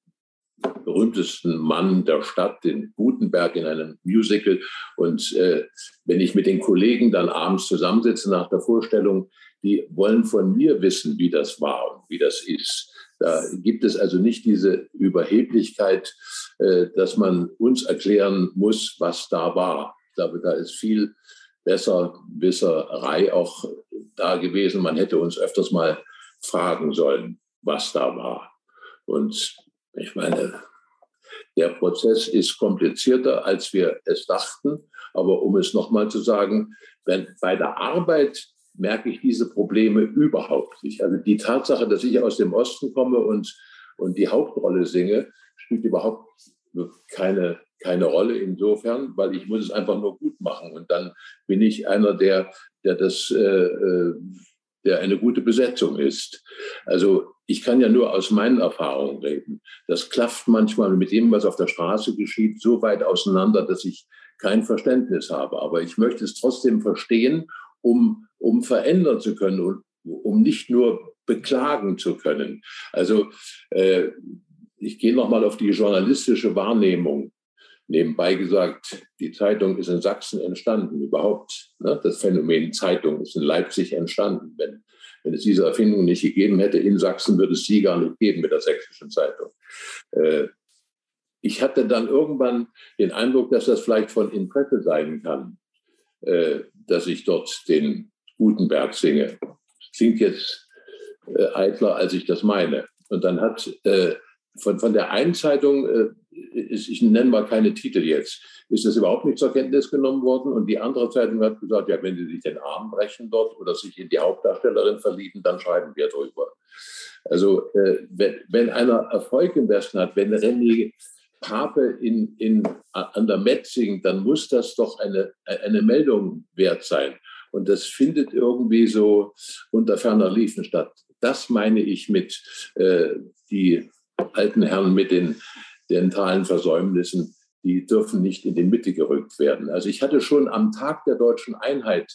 berühmtesten Mann der Stadt, den Gutenberg, in einem Musical. Und äh, wenn ich mit den Kollegen dann abends zusammensitze nach der Vorstellung, die wollen von mir wissen, wie das war und wie das ist. Da gibt es also nicht diese Überheblichkeit, äh, dass man uns erklären muss, was da war. Ich glaube, da ist viel Besserwisserei auch da gewesen. Man hätte uns öfters mal fragen sollen, was da war. Und ich meine, der Prozess ist komplizierter, als wir es dachten. Aber um es nochmal zu sagen, wenn bei der Arbeit merke ich diese Probleme überhaupt nicht. Also die Tatsache, dass ich aus dem Osten komme und, und die Hauptrolle singe, spielt überhaupt keine, keine Rolle insofern, weil ich muss es einfach nur gut machen. Und dann bin ich einer, der, der das, äh, äh der eine gute Besetzung ist. Also ich kann ja nur aus meinen Erfahrungen reden. Das klafft manchmal mit dem, was auf der Straße geschieht, so weit auseinander, dass ich kein Verständnis habe. Aber ich möchte es trotzdem verstehen um, um verändern zu können und um nicht nur beklagen zu können. Also äh, ich gehe nochmal auf die journalistische Wahrnehmung. Nebenbei gesagt, die Zeitung ist in Sachsen entstanden, überhaupt. Ne? Das Phänomen Zeitung ist in Leipzig entstanden. Wenn, wenn es diese Erfindung nicht gegeben hätte in Sachsen, würde es sie gar nicht geben mit der sächsischen Zeitung. Äh, ich hatte dann irgendwann den Eindruck, dass das vielleicht von Interesse sein kann, dass ich dort den Gutenberg singe. Klingt jetzt äh, eitler, als ich das meine. Und dann hat äh, von, von der einen Zeitung, äh, ich nenne mal keine Titel jetzt, ist das überhaupt nicht zur Kenntnis genommen worden. Und die andere Zeitung hat gesagt, ja, wenn Sie sich den Arm brechen dort oder sich in die Hauptdarstellerin verlieben, dann schreiben wir drüber. Also äh, wenn, wenn einer Erfolg im Westen hat, wenn René Pape in, in, an der Met singt, dann muss das doch eine, eine Meldung wert sein. Und das findet irgendwie so unter ferner Liefen statt. Das meine ich mit äh, die alten Herren mit den dentalen Versäumnissen, die dürfen nicht in die Mitte gerückt werden. Also ich hatte schon am Tag der deutschen Einheit,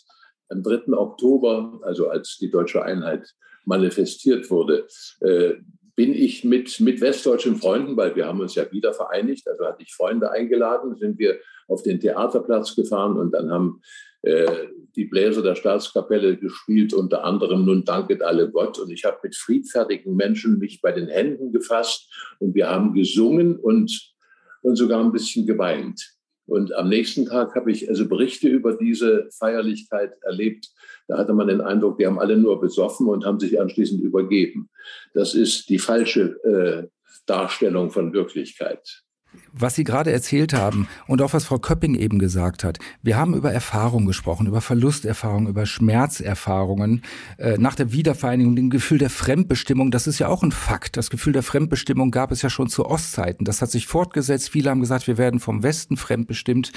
am 3. Oktober, also als die deutsche Einheit manifestiert wurde, äh, bin ich mit, mit westdeutschen Freunden, weil wir haben uns ja wieder vereinigt, also hatte ich Freunde eingeladen, sind wir auf den Theaterplatz gefahren und dann haben äh, die Bläser der Staatskapelle gespielt, unter anderem Nun danket alle Gott. Und ich habe mit friedfertigen Menschen mich bei den Händen gefasst und wir haben gesungen und, und sogar ein bisschen geweint. Und am nächsten Tag habe ich also Berichte über diese Feierlichkeit erlebt. Da hatte man den Eindruck, die haben alle nur besoffen und haben sich anschließend übergeben. Das ist die falsche äh, Darstellung von Wirklichkeit was Sie gerade erzählt haben und auch was Frau Köpping eben gesagt hat. Wir haben über Erfahrungen gesprochen, über Verlusterfahrungen, über Schmerzerfahrungen äh, nach der Wiedervereinigung, dem Gefühl der Fremdbestimmung. Das ist ja auch ein Fakt. Das Gefühl der Fremdbestimmung gab es ja schon zu Ostzeiten. Das hat sich fortgesetzt. Viele haben gesagt, wir werden vom Westen fremdbestimmt,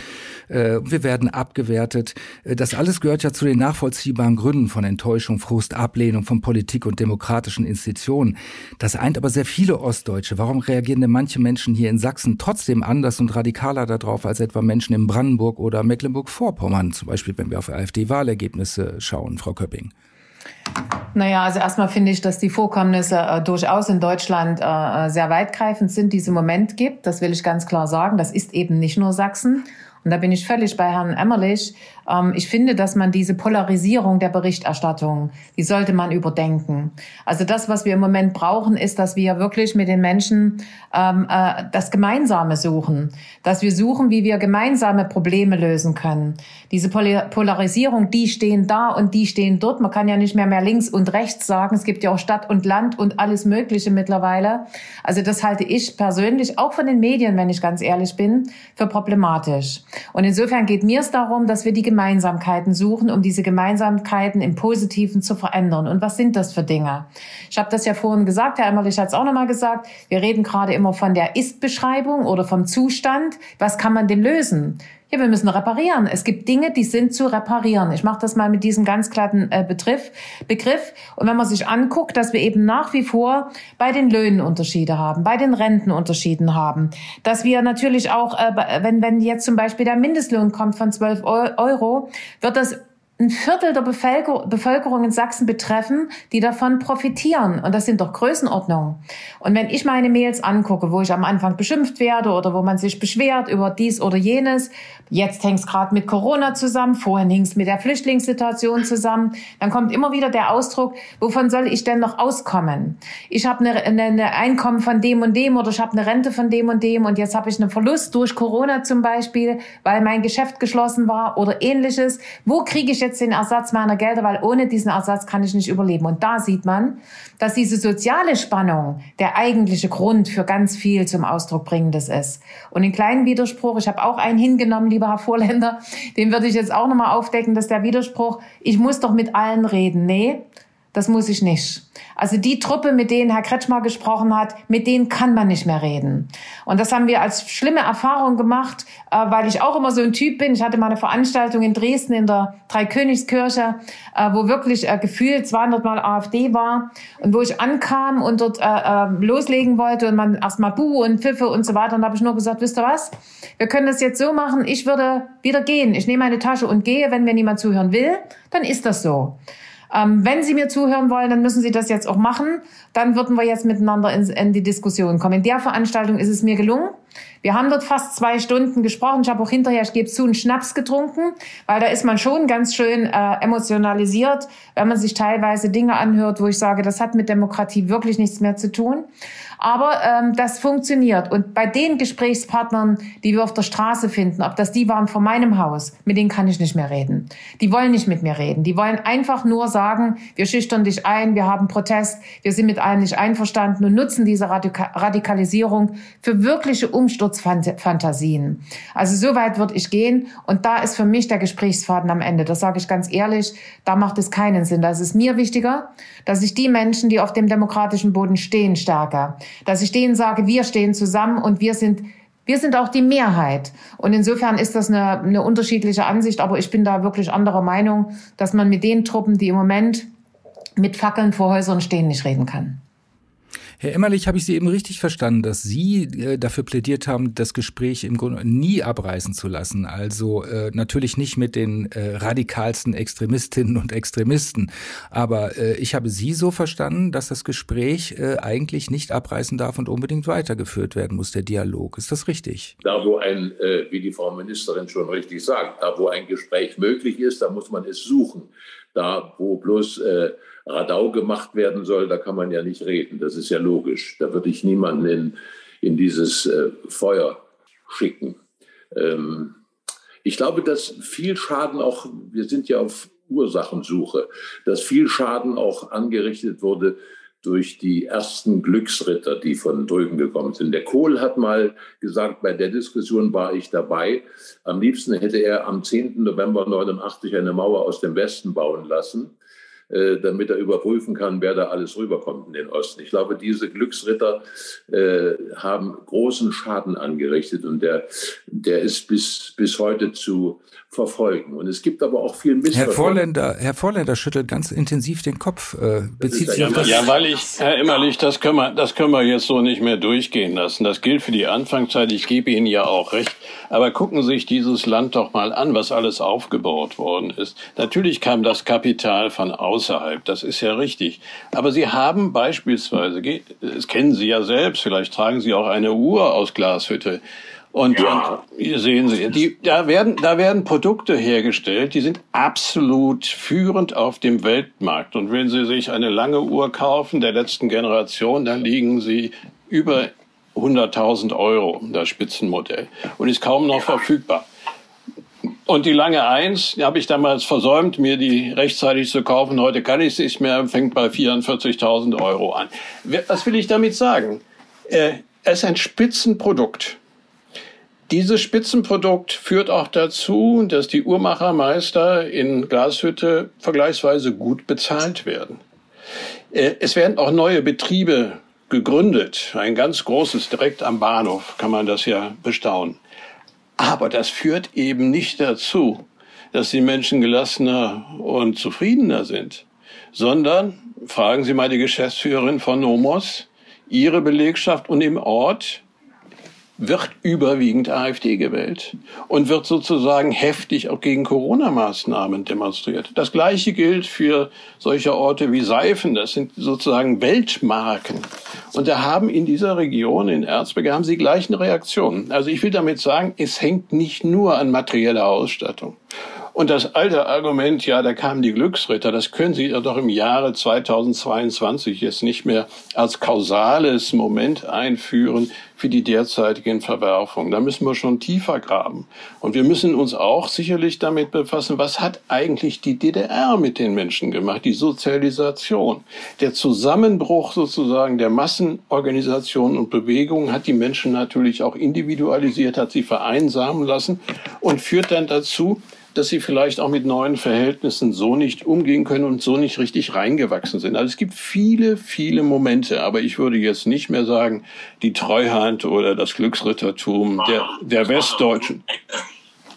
äh, wir werden abgewertet. Äh, das alles gehört ja zu den nachvollziehbaren Gründen von Enttäuschung, Frust, Ablehnung von Politik und demokratischen Institutionen. Das eint aber sehr viele Ostdeutsche. Warum reagieren denn manche Menschen hier in Sachsen anders und radikaler darauf als etwa Menschen in Brandenburg oder Mecklenburg-Vorpommern, zum Beispiel, wenn wir auf AfD-Wahlergebnisse schauen, Frau Köpping. Naja, also erstmal finde ich, dass die Vorkommnisse äh, durchaus in Deutschland äh, äh sehr weitgreifend sind, die es im Moment gibt. Das will ich ganz klar sagen. Das ist eben nicht nur Sachsen. Und da bin ich völlig bei Herrn Emmerlich. Ähm, ich finde, dass man diese Polarisierung der Berichterstattung, die sollte man überdenken. Also das, was wir im Moment brauchen, ist, dass wir wirklich mit den Menschen ähm, äh, das Gemeinsame suchen. Dass wir suchen, wie wir gemeinsame Probleme lösen können. Diese Polarisierung, die stehen da und die stehen dort. Man kann ja nicht mehr mehr links und rechts sagen. Es gibt ja auch Stadt und Land und alles Mögliche mittlerweile. Also das halte ich persönlich, auch von den Medien, wenn ich ganz ehrlich bin, für problematisch. Und insofern geht mir es darum, dass wir die Gemeinsamkeiten suchen, um diese Gemeinsamkeiten im Positiven zu verändern. Und was sind das für Dinge? Ich habe das ja vorhin gesagt, Herr Emmerlich hat es auch nochmal gesagt. Wir reden gerade immer von der Ist-Beschreibung oder vom Zustand. Was kann man denn lösen? Ja, wir müssen reparieren. Es gibt Dinge, die sind zu reparieren. Ich mache das mal mit diesem ganz glatten äh, Begriff, Begriff. Und wenn man sich anguckt, dass wir eben nach wie vor bei den Löhnen Unterschiede haben, bei den Renten Unterschieden haben, dass wir natürlich auch, äh, wenn, wenn jetzt zum Beispiel der Mindestlohn kommt von 12 Euro, wird das ein Viertel der Bevölkerung in Sachsen betreffen, die davon profitieren. Und das sind doch Größenordnungen. Und wenn ich meine Mails angucke, wo ich am Anfang beschimpft werde oder wo man sich beschwert über dies oder jenes, jetzt hängt es gerade mit Corona zusammen, vorhin hing es mit der Flüchtlingssituation zusammen, dann kommt immer wieder der Ausdruck, wovon soll ich denn noch auskommen? Ich habe eine, eine, eine Einkommen von dem und dem oder ich habe eine Rente von dem und dem und jetzt habe ich einen Verlust durch Corona zum Beispiel, weil mein Geschäft geschlossen war oder ähnliches. Wo kriege ich jetzt jetzt den Ersatz meiner Gelder, weil ohne diesen Ersatz kann ich nicht überleben. Und da sieht man, dass diese soziale Spannung der eigentliche Grund für ganz viel zum Ausdruck bringendes ist. Und den kleinen Widerspruch, ich habe auch einen hingenommen, lieber Herr Vorländer, den würde ich jetzt auch nochmal aufdecken, dass der Widerspruch, ich muss doch mit allen reden. Nee, das muss ich nicht. Also die Truppe, mit denen Herr Kretschmer gesprochen hat, mit denen kann man nicht mehr reden. Und das haben wir als schlimme Erfahrung gemacht, äh, weil ich auch immer so ein Typ bin. Ich hatte mal eine Veranstaltung in Dresden in der Dreikönigskirche, äh, wo wirklich äh, gefühlt 200 Mal AfD war und wo ich ankam und dort loslegen wollte und man erstmal Buh und Pfiffe und so weiter. Und da habe ich nur gesagt, wisst ihr was? Wir können das jetzt so machen. Ich würde wieder gehen. Ich nehme meine Tasche und gehe. Wenn mir niemand zuhören will, dann ist das so. Ähm, wenn Sie mir zuhören wollen, dann müssen Sie das jetzt auch machen. Dann würden wir jetzt miteinander in, in die Diskussion kommen. In der Veranstaltung ist es mir gelungen. Wir haben dort fast zwei Stunden gesprochen. Ich habe auch hinterher, ich gebe zu, einen Schnaps getrunken, weil da ist man schon ganz schön äh, emotionalisiert, wenn man sich teilweise Dinge anhört, wo ich sage, das hat mit Demokratie wirklich nichts mehr zu tun. Aber ähm, das funktioniert. Und bei den Gesprächspartnern, die wir auf der Straße finden, ob das die waren von meinem Haus, mit denen kann ich nicht mehr reden. Die wollen nicht mit mir reden. Die wollen einfach nur sagen, wir schüchtern dich ein, wir haben Protest, wir sind mit allen nicht einverstanden und nutzen diese Radika Radikalisierung für wirkliche Umsturzfantasien. Also so weit würde ich gehen. Und da ist für mich der Gesprächsfaden am Ende. Das sage ich ganz ehrlich. Da macht es keinen Sinn. Das ist mir wichtiger, dass ich die Menschen, die auf dem demokratischen Boden stehen, stärke dass ich denen sage, wir stehen zusammen und wir sind wir sind auch die Mehrheit. Und insofern ist das eine, eine unterschiedliche Ansicht, aber ich bin da wirklich anderer Meinung, dass man mit den Truppen, die im Moment mit Fackeln vor Häusern stehen, nicht reden kann. Herr Emmerlich, habe ich Sie eben richtig verstanden, dass Sie äh, dafür plädiert haben, das Gespräch im Grunde nie abreißen zu lassen. Also äh, natürlich nicht mit den äh, radikalsten Extremistinnen und Extremisten. Aber äh, ich habe Sie so verstanden, dass das Gespräch äh, eigentlich nicht abreißen darf und unbedingt weitergeführt werden muss, der Dialog. Ist das richtig? Da, wo ein, äh, wie die Frau Ministerin schon richtig sagt, da, wo ein Gespräch möglich ist, da muss man es suchen. Da, wo bloß Radau gemacht werden soll, da kann man ja nicht reden. Das ist ja logisch. Da würde ich niemanden in, in dieses äh, Feuer schicken. Ähm, ich glaube, dass viel Schaden auch, wir sind ja auf Ursachensuche, dass viel Schaden auch angerichtet wurde durch die ersten Glücksritter, die von drüben gekommen sind. Der Kohl hat mal gesagt, bei der Diskussion war ich dabei. Am liebsten hätte er am 10. November 89 eine Mauer aus dem Westen bauen lassen. Äh, damit er überprüfen kann, wer da alles rüberkommt in den Osten. Ich glaube, diese Glücksritter äh, haben großen Schaden angerichtet und der, der ist bis, bis heute zu verfolgen. Und es gibt aber auch viel Missverständnis. Herr Vorländer, Herr Vorländer schüttelt ganz intensiv den Kopf. Äh, bezieht sich auf das ja, weil ich, Herr Immerlich, das können, wir, das können wir jetzt so nicht mehr durchgehen lassen. Das gilt für die Anfangszeit. Ich gebe Ihnen ja auch recht. Aber gucken Sie sich dieses Land doch mal an, was alles aufgebaut worden ist. Natürlich kam das Kapital von außerhalb. Das ist ja richtig. Aber Sie haben beispielsweise, das kennen Sie ja selbst, vielleicht tragen Sie auch eine Uhr aus Glashütte. Und, ja. und hier sehen Sie, die, da werden, da werden Produkte hergestellt, die sind absolut führend auf dem Weltmarkt. Und wenn Sie sich eine lange Uhr kaufen der letzten Generation, dann liegen sie über 100.000 Euro, das Spitzenmodell. Und ist kaum noch verfügbar. Und die lange Eins, die habe ich damals versäumt, mir die rechtzeitig zu kaufen. Heute kann ich es nicht mehr, fängt bei 44.000 Euro an. Was will ich damit sagen? Äh, es ist ein Spitzenprodukt. Dieses Spitzenprodukt führt auch dazu, dass die Uhrmachermeister in Glashütte vergleichsweise gut bezahlt werden. Äh, es werden auch neue Betriebe gegründet. Ein ganz großes, direkt am Bahnhof kann man das ja bestaunen. Aber das führt eben nicht dazu, dass die Menschen gelassener und zufriedener sind, sondern, fragen Sie mal die Geschäftsführerin von Nomos, ihre Belegschaft und im Ort wird überwiegend AfD gewählt und wird sozusagen heftig auch gegen Corona-Maßnahmen demonstriert. Das Gleiche gilt für solche Orte wie Seifen. Das sind sozusagen Weltmarken. Und da haben in dieser Region, in Erzberge, haben sie gleichen Reaktionen. Also ich will damit sagen, es hängt nicht nur an materieller Ausstattung. Und das alte Argument, ja, da kamen die Glücksritter, das können Sie doch im Jahre 2022 jetzt nicht mehr als kausales Moment einführen für die derzeitigen Verwerfungen. Da müssen wir schon tiefer graben. Und wir müssen uns auch sicherlich damit befassen, was hat eigentlich die DDR mit den Menschen gemacht, die Sozialisation. Der Zusammenbruch sozusagen der Massenorganisationen und Bewegungen hat die Menschen natürlich auch individualisiert, hat sie vereinsamen lassen und führt dann dazu, dass sie vielleicht auch mit neuen Verhältnissen so nicht umgehen können und so nicht richtig reingewachsen sind. Also es gibt viele, viele Momente, aber ich würde jetzt nicht mehr sagen, die Treuhand oder das Glücksrittertum der, der Westdeutschen.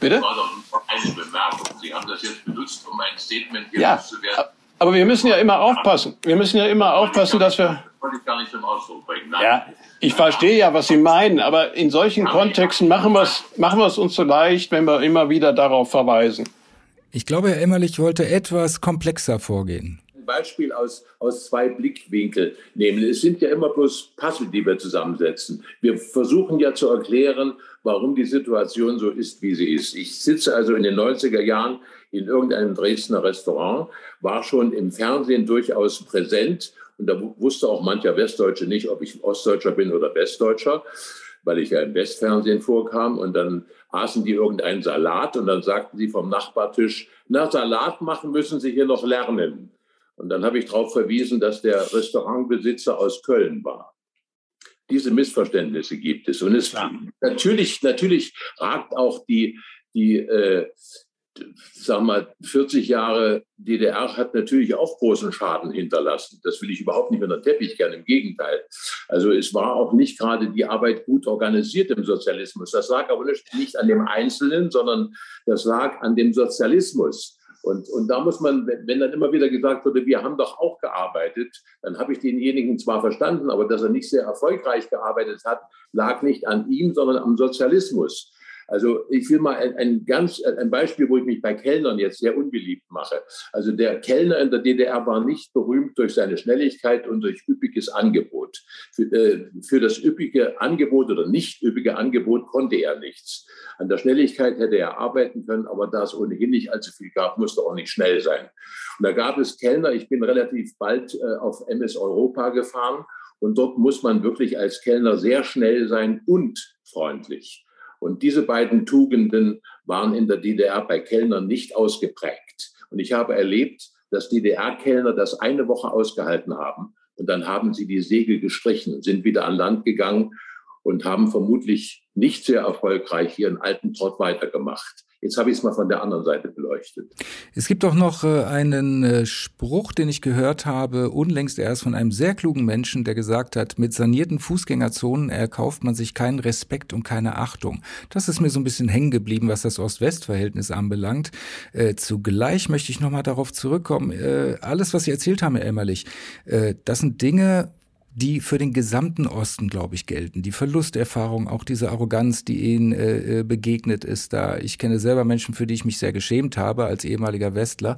Bitte? Das war doch eine Bemerkung. Sie haben das jetzt benutzt, um ein Statement ja, zu werden. Aber wir müssen ja immer aufpassen. Wir müssen ja immer aufpassen, dass wir. Wollte ich gar nicht zum Ausdruck bringen. Nein. Ja, ich verstehe ja, was Sie meinen, aber in solchen Kontexten machen wir es machen uns so leicht, wenn wir immer wieder darauf verweisen. Ich glaube, Herr Emmerlich wollte etwas komplexer vorgehen. Ein Beispiel aus, aus zwei Blickwinkeln nehmen. Es sind ja immer bloß Puzzle, die wir zusammensetzen. Wir versuchen ja zu erklären, warum die Situation so ist, wie sie ist. Ich sitze also in den 90er Jahren in irgendeinem Dresdner Restaurant, war schon im Fernsehen durchaus präsent und da wusste auch mancher Westdeutsche nicht, ob ich Ostdeutscher bin oder Westdeutscher, weil ich ja im Westfernsehen vorkam. Und dann aßen die irgendeinen Salat und dann sagten sie vom Nachbartisch, na, Salat machen müssen Sie hier noch lernen. Und dann habe ich darauf verwiesen, dass der Restaurantbesitzer aus Köln war. Diese Missverständnisse gibt es. Und es ja. natürlich, natürlich ragt auch die, die, äh, wir mal, 40 Jahre DDR hat natürlich auch großen Schaden hinterlassen. Das will ich überhaupt nicht unter den Teppich kehren, im Gegenteil. Also es war auch nicht gerade die Arbeit gut organisiert im Sozialismus. Das lag aber nicht, nicht an dem Einzelnen, sondern das lag an dem Sozialismus. Und, und da muss man, wenn dann immer wieder gesagt wurde, wir haben doch auch gearbeitet, dann habe ich denjenigen zwar verstanden, aber dass er nicht sehr erfolgreich gearbeitet hat, lag nicht an ihm, sondern am Sozialismus. Also ich will mal ein, ein ganz ein Beispiel, wo ich mich bei Kellnern jetzt sehr unbeliebt mache. Also der Kellner in der DDR war nicht berühmt durch seine Schnelligkeit und durch üppiges Angebot. Für, äh, für das üppige Angebot oder nicht üppige Angebot konnte er nichts. An der Schnelligkeit hätte er arbeiten können, aber da es ohnehin nicht allzu viel gab, musste auch nicht schnell sein. Und da gab es Kellner, ich bin relativ bald äh, auf MS Europa gefahren und dort muss man wirklich als Kellner sehr schnell sein und freundlich. Und diese beiden Tugenden waren in der DDR bei Kellnern nicht ausgeprägt. Und ich habe erlebt, dass DDR-Kellner das eine Woche ausgehalten haben. Und dann haben sie die Segel gestrichen, sind wieder an Land gegangen und haben vermutlich nicht sehr erfolgreich ihren alten Trott weitergemacht. Jetzt habe ich es mal von der anderen Seite beleuchtet. Es gibt auch noch äh, einen äh, Spruch, den ich gehört habe, unlängst erst von einem sehr klugen Menschen, der gesagt hat, mit sanierten Fußgängerzonen erkauft man sich keinen Respekt und keine Achtung. Das ist mir so ein bisschen hängen geblieben, was das Ost-West-Verhältnis anbelangt. Äh, zugleich möchte ich nochmal darauf zurückkommen, alles, was Sie erzählt haben, Herr Emmerlich, das sind Dinge, die für den gesamten Osten, glaube ich, gelten. Die Verlusterfahrung, auch diese Arroganz, die ihnen äh, äh, begegnet ist da. Ich kenne selber Menschen, für die ich mich sehr geschämt habe als ehemaliger Westler.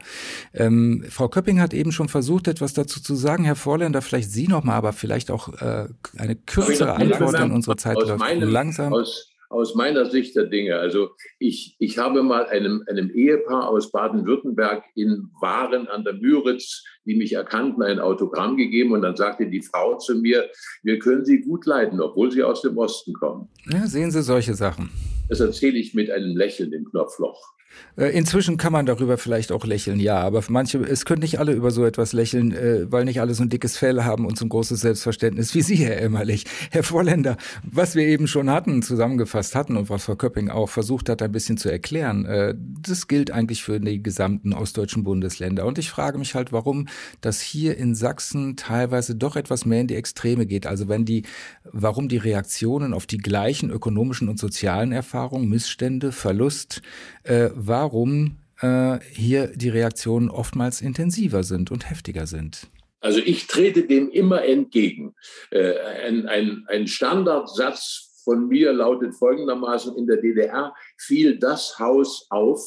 Ähm, Frau Köpping hat eben schon versucht, etwas dazu zu sagen. Herr Vorländer, vielleicht Sie noch mal, aber vielleicht auch äh, eine kürzere Antwort in unserer Zeit läuft langsam. Aus aus meiner Sicht der Dinge. Also ich, ich habe mal einem, einem Ehepaar aus Baden-Württemberg in Waren an der Müritz, die mich erkannten, ein Autogramm gegeben und dann sagte die Frau zu mir, wir können Sie gut leiden, obwohl Sie aus dem Osten kommen. Ja, sehen Sie solche Sachen. Das erzähle ich mit einem Lächeln im Knopfloch. Äh, inzwischen kann man darüber vielleicht auch lächeln, ja, aber manche, es können nicht alle über so etwas lächeln, äh, weil nicht alle so ein dickes Fell haben und so ein großes Selbstverständnis wie Sie, Herr Emmerlich. Herr Vorländer, was wir eben schon hatten, zusammengefasst hatten und was Frau Köpping auch versucht hat, ein bisschen zu erklären, äh, das gilt eigentlich für die gesamten ostdeutschen Bundesländer. Und ich frage mich halt, warum das hier in Sachsen teilweise doch etwas mehr in die Extreme geht. Also wenn die, warum die Reaktionen auf die gleichen ökonomischen und sozialen Erfahrungen, Missstände, Verlust, äh, warum äh, hier die Reaktionen oftmals intensiver sind und heftiger sind. Also ich trete dem immer entgegen. Äh, ein, ein, ein Standardsatz von mir lautet folgendermaßen, in der DDR fiel das Haus auf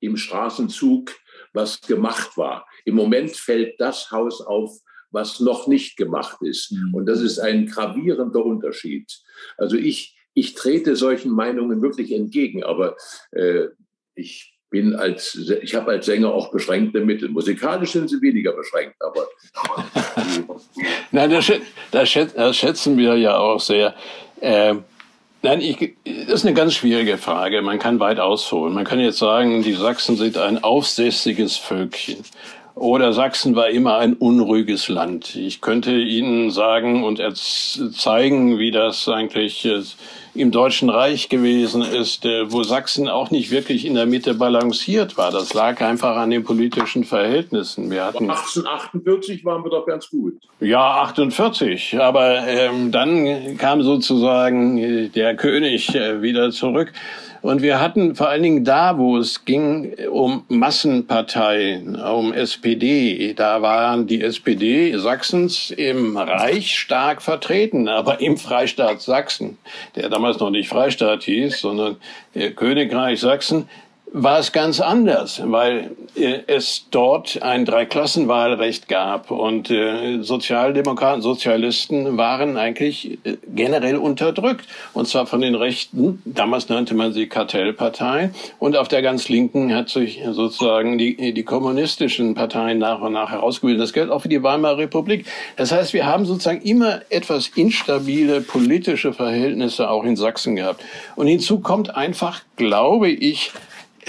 im Straßenzug, was gemacht war. Im Moment fällt das Haus auf, was noch nicht gemacht ist. Mhm. Und das ist ein gravierender Unterschied. Also ich, ich trete solchen Meinungen wirklich entgegen, aber äh, ich bin als, ich habe als Sänger auch beschränkte Mittel. Musikalisch sind sie weniger beschränkt, aber. Nein, das, das, das, schätzen wir ja auch sehr. Äh, nein, ich, das ist eine ganz schwierige Frage. Man kann weit ausholen. Man kann jetzt sagen, die Sachsen sind ein aufsässiges Völkchen. Oder Sachsen war immer ein unruhiges Land. Ich könnte Ihnen sagen und zeigen, wie das eigentlich im Deutschen Reich gewesen ist, äh, wo Sachsen auch nicht wirklich in der Mitte balanciert war. Das lag einfach an den politischen Verhältnissen. Wir hatten 1848 waren wir doch ganz gut. Ja, 48. Aber ähm, dann kam sozusagen der König äh, wieder zurück. Und wir hatten vor allen Dingen da, wo es ging um Massenparteien, um SPD, da waren die SPD Sachsens im Reich stark vertreten, aber im Freistaat Sachsen, der damals noch nicht Freistaat hieß, sondern Königreich Sachsen, war es ganz anders, weil äh, es dort ein Dreiklassenwahlrecht gab und äh, Sozialdemokraten, Sozialisten waren eigentlich äh, generell unterdrückt und zwar von den Rechten. Damals nannte man sie Kartellpartei und auf der ganz Linken hat sich sozusagen die, die kommunistischen Parteien nach und nach herausgebildet. Das gilt auch für die Weimarer Republik. Das heißt, wir haben sozusagen immer etwas instabile politische Verhältnisse auch in Sachsen gehabt. Und hinzu kommt einfach, glaube ich,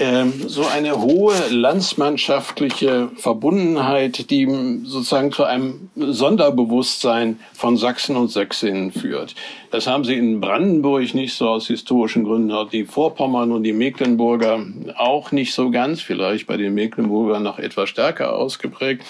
ähm, so eine hohe landsmannschaftliche Verbundenheit, die sozusagen zu einem Sonderbewusstsein von Sachsen und Sächsinnen führt. Das haben sie in Brandenburg nicht so aus historischen Gründen, die Vorpommern und die Mecklenburger auch nicht so ganz, vielleicht bei den Mecklenburgern noch etwas stärker ausgeprägt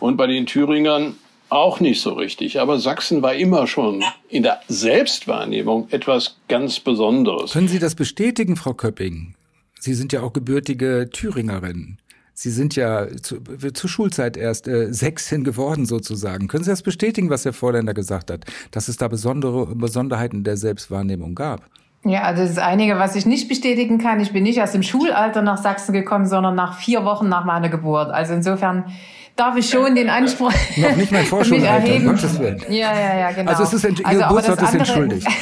und bei den Thüringern auch nicht so richtig. Aber Sachsen war immer schon in der Selbstwahrnehmung etwas ganz Besonderes. Können Sie das bestätigen, Frau Köpping? Sie sind ja auch gebürtige Thüringerin. Sie sind ja zu, zur Schulzeit erst äh, Sächsin geworden sozusagen. Können Sie das bestätigen, was Herr Vorländer gesagt hat, dass es da besondere Besonderheiten der Selbstwahrnehmung gab? Ja, also das Einige, was ich nicht bestätigen kann, ich bin nicht aus dem Schulalter nach Sachsen gekommen, sondern nach vier Wochen nach meiner Geburt. Also insofern darf ich schon den Anspruch noch nicht mein Vorschulalter, um Gottes Willen. Ja, ja, ja, genau. Also es ist Ihr also, Geburtsort ist entschuldigt.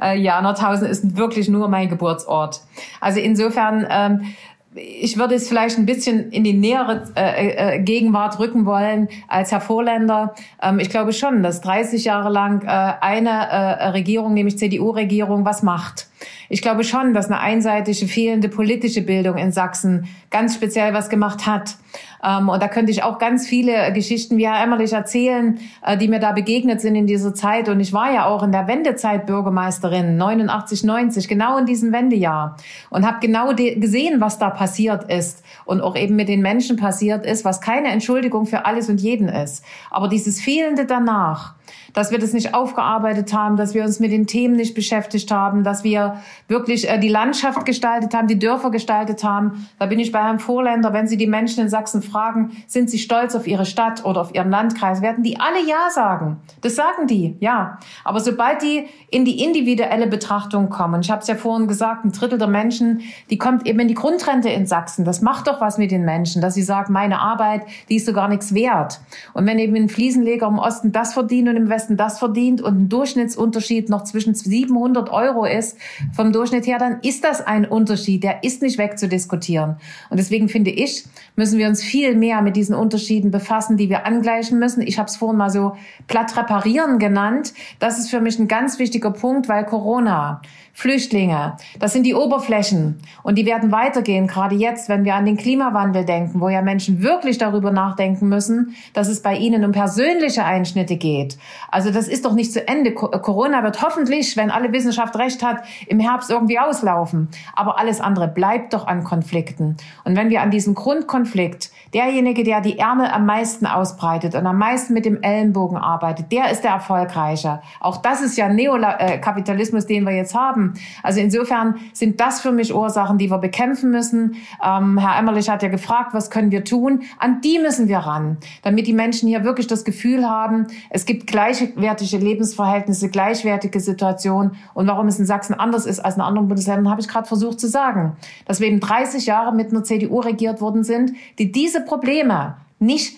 Äh, ja, Nordhausen ist wirklich nur mein Geburtsort. Also insofern ähm, ich würde es vielleicht ein bisschen in die nähere äh, äh, Gegenwart rücken wollen als Herr Vorländer. Ähm, ich glaube schon, dass 30 Jahre lang äh, eine äh, Regierung, nämlich CDU-Regierung, was macht. Ich glaube schon, dass eine einseitige fehlende politische Bildung in Sachsen ganz speziell was gemacht hat. Ähm, und da könnte ich auch ganz viele Geschichten wie Herr Emmerlich erzählen, äh, die mir da begegnet sind in dieser Zeit. Und ich war ja auch in der Wendezeit Bürgermeisterin, 89, 90, genau in diesem Wendejahr. Und habe genau gesehen, was da passiert ist. Und auch eben mit den Menschen passiert ist, was keine Entschuldigung für alles und jeden ist. Aber dieses Fehlende danach, dass wir das nicht aufgearbeitet haben, dass wir uns mit den Themen nicht beschäftigt haben, dass wir wirklich äh, die Landschaft gestaltet haben, die Dörfer gestaltet haben. Da bin ich bei Herrn Vorländer. Wenn Sie die Menschen in Sachsen fragen, sind sie stolz auf ihre Stadt oder auf ihren Landkreis, werden die alle Ja sagen. Das sagen die, ja. Aber sobald die in die individuelle Betrachtung kommen, ich habe es ja vorhin gesagt, ein Drittel der Menschen, die kommt eben in die Grundrente in Sachsen. Das macht doch was mit den Menschen, dass sie sagen, meine Arbeit, die ist so gar nichts wert. Und wenn eben ein Fliesenleger im Osten das verdient und im Westen das verdient und ein Durchschnittsunterschied noch zwischen 700 Euro ist vom Durchschnitt her, dann ist das ein Unterschied, der ist nicht wegzudiskutieren. Und deswegen finde ich, müssen wir uns viel mehr mit diesen Unterschieden befassen, die wir angleichen müssen. Ich habe es vorhin mal so platt reparieren genannt. Das ist für mich ein ganz wichtiger Punkt, weil Corona Flüchtlinge. Das sind die Oberflächen. Und die werden weitergehen, gerade jetzt, wenn wir an den Klimawandel denken, wo ja Menschen wirklich darüber nachdenken müssen, dass es bei ihnen um persönliche Einschnitte geht. Also das ist doch nicht zu Ende. Corona wird hoffentlich, wenn alle Wissenschaft recht hat, im Herbst irgendwie auslaufen. Aber alles andere bleibt doch an Konflikten. Und wenn wir an diesem Grundkonflikt, derjenige, der die Ärmel am meisten ausbreitet und am meisten mit dem Ellenbogen arbeitet, der ist der Erfolgreiche. Auch das ist ja Neokapitalismus, den wir jetzt haben. Also insofern sind das für mich Ursachen, die wir bekämpfen müssen. Ähm, Herr Emmerlich hat ja gefragt, was können wir tun? An die müssen wir ran, damit die Menschen hier wirklich das Gefühl haben, es gibt gleichwertige Lebensverhältnisse, gleichwertige Situationen. Und warum es in Sachsen anders ist als in anderen Bundesländern, habe ich gerade versucht zu sagen. Dass wir eben 30 Jahre mit einer CDU regiert worden sind, die diese Probleme nicht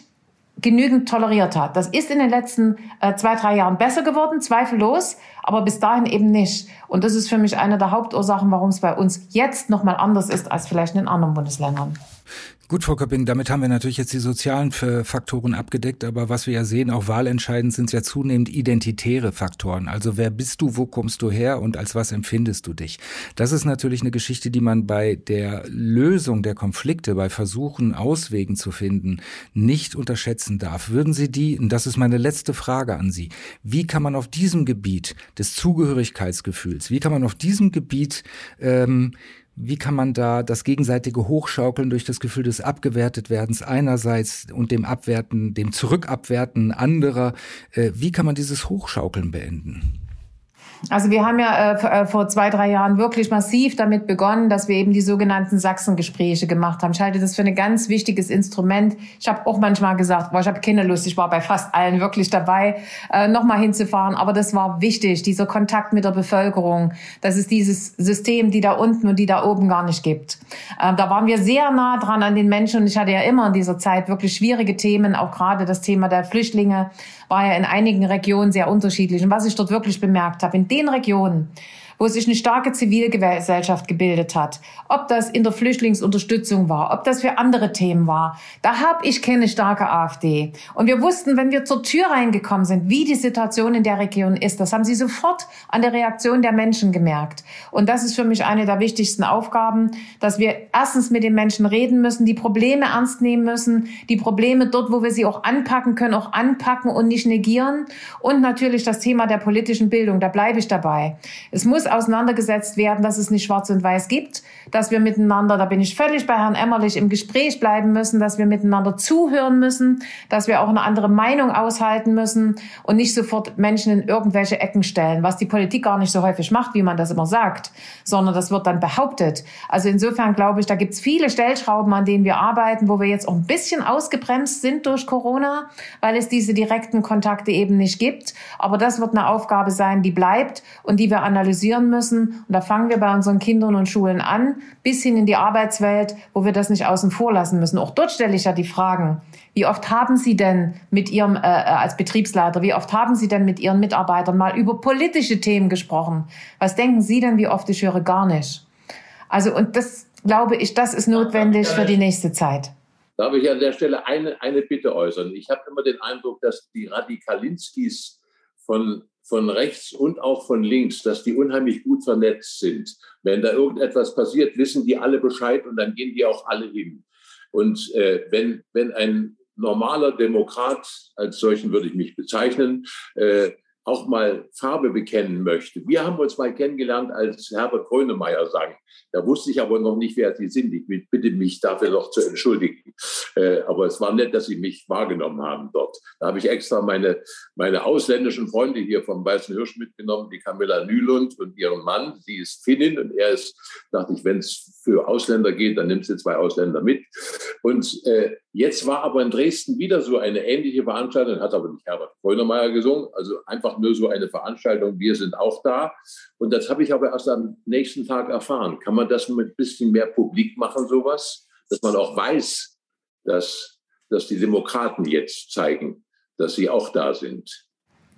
genügend toleriert hat. Das ist in den letzten äh, zwei, drei Jahren besser geworden, zweifellos, aber bis dahin eben nicht. Und das ist für mich eine der Hauptursachen, warum es bei uns jetzt nochmal anders ist als vielleicht in anderen Bundesländern. Gut, Frau Köpping, damit haben wir natürlich jetzt die sozialen Faktoren abgedeckt, aber was wir ja sehen, auch wahlentscheidend sind ja zunehmend identitäre Faktoren. Also wer bist du, wo kommst du her und als was empfindest du dich? Das ist natürlich eine Geschichte, die man bei der Lösung der Konflikte, bei Versuchen, Auswegen zu finden, nicht unterschätzen darf. Würden Sie die, und das ist meine letzte Frage an Sie, wie kann man auf diesem Gebiet des Zugehörigkeitsgefühls, wie kann man auf diesem Gebiet ähm, wie kann man da das gegenseitige Hochschaukeln durch das Gefühl des Abgewertetwerdens einerseits und dem Abwerten, dem Zurückabwerten anderer, äh, wie kann man dieses Hochschaukeln beenden? Also wir haben ja äh, äh, vor zwei, drei Jahren wirklich massiv damit begonnen, dass wir eben die sogenannten Sachsengespräche gemacht haben. Ich halte das für ein ganz wichtiges Instrument. Ich habe auch manchmal gesagt, boah, ich habe keine Lust, ich war bei fast allen wirklich dabei, äh, nochmal hinzufahren. Aber das war wichtig, dieser Kontakt mit der Bevölkerung. Das ist dieses System, die da unten und die da oben gar nicht gibt. Äh, da waren wir sehr nah dran an den Menschen und ich hatte ja immer in dieser Zeit wirklich schwierige Themen, auch gerade das Thema der Flüchtlinge war ja in einigen Regionen sehr unterschiedlich. Und was ich dort wirklich bemerkt habe, in den Regionen, wo sich eine starke Zivilgesellschaft gebildet hat, ob das in der Flüchtlingsunterstützung war, ob das für andere Themen war, da habe ich keine starke AfD. Und wir wussten, wenn wir zur Tür reingekommen sind, wie die Situation in der Region ist, das haben sie sofort an der Reaktion der Menschen gemerkt. Und das ist für mich eine der wichtigsten Aufgaben, dass wir erstens mit den Menschen reden müssen, die Probleme ernst nehmen müssen, die Probleme dort, wo wir sie auch anpacken können, auch anpacken und nicht negieren. Und natürlich das Thema der politischen Bildung, da bleibe ich dabei. Es muss auseinandergesetzt werden, dass es nicht schwarz und weiß gibt, dass wir miteinander, da bin ich völlig bei Herrn Emmerlich, im Gespräch bleiben müssen, dass wir miteinander zuhören müssen, dass wir auch eine andere Meinung aushalten müssen und nicht sofort Menschen in irgendwelche Ecken stellen, was die Politik gar nicht so häufig macht, wie man das immer sagt, sondern das wird dann behauptet. Also insofern glaube ich, da gibt es viele Stellschrauben, an denen wir arbeiten, wo wir jetzt auch ein bisschen ausgebremst sind durch Corona, weil es diese direkten Kontakte eben nicht gibt. Aber das wird eine Aufgabe sein, die bleibt und die wir analysieren investieren müssen. Und da fangen wir bei unseren Kindern und Schulen an, bis hin in die Arbeitswelt, wo wir das nicht außen vor lassen müssen. Auch dort stelle ich ja die Fragen. Wie oft haben Sie denn mit Ihrem, äh, äh, als Betriebsleiter, wie oft haben Sie denn mit Ihren Mitarbeitern mal über politische Themen gesprochen? Was denken Sie denn, wie oft ich höre gar nicht? Also, und das glaube ich, das ist notwendig für die nächste Zeit. Darf ich an der Stelle eine, eine Bitte äußern? Ich habe immer den Eindruck, dass die Radikalinskis von von rechts und auch von links, dass die unheimlich gut vernetzt sind. Wenn da irgendetwas passiert, wissen die alle Bescheid und dann gehen die auch alle hin. Und äh, wenn, wenn ein normaler Demokrat, als solchen würde ich mich bezeichnen, äh, auch mal Farbe bekennen möchte. Wir haben uns mal kennengelernt, als Herbert Grönemeyer sang. Da wusste ich aber noch nicht, wer Sie sind. Ich bitte mich dafür noch zu entschuldigen. Äh, aber es war nett, dass Sie mich wahrgenommen haben dort. Da habe ich extra meine, meine ausländischen Freunde hier vom Weißen Hirsch mitgenommen, die Camilla Nülund und ihren Mann. Sie ist Finnin und er ist, dachte ich, wenn es für Ausländer geht, dann nimmt sie zwei Ausländer mit. Und äh, jetzt war aber in Dresden wieder so eine ähnliche Veranstaltung, hat aber nicht Herbert Grönemeyer gesungen, also einfach nur so eine Veranstaltung, wir sind auch da. Und das habe ich aber erst am nächsten Tag erfahren. Kann man das mit ein bisschen mehr Publik machen, sowas? Dass man auch weiß, dass, dass die Demokraten jetzt zeigen, dass sie auch da sind.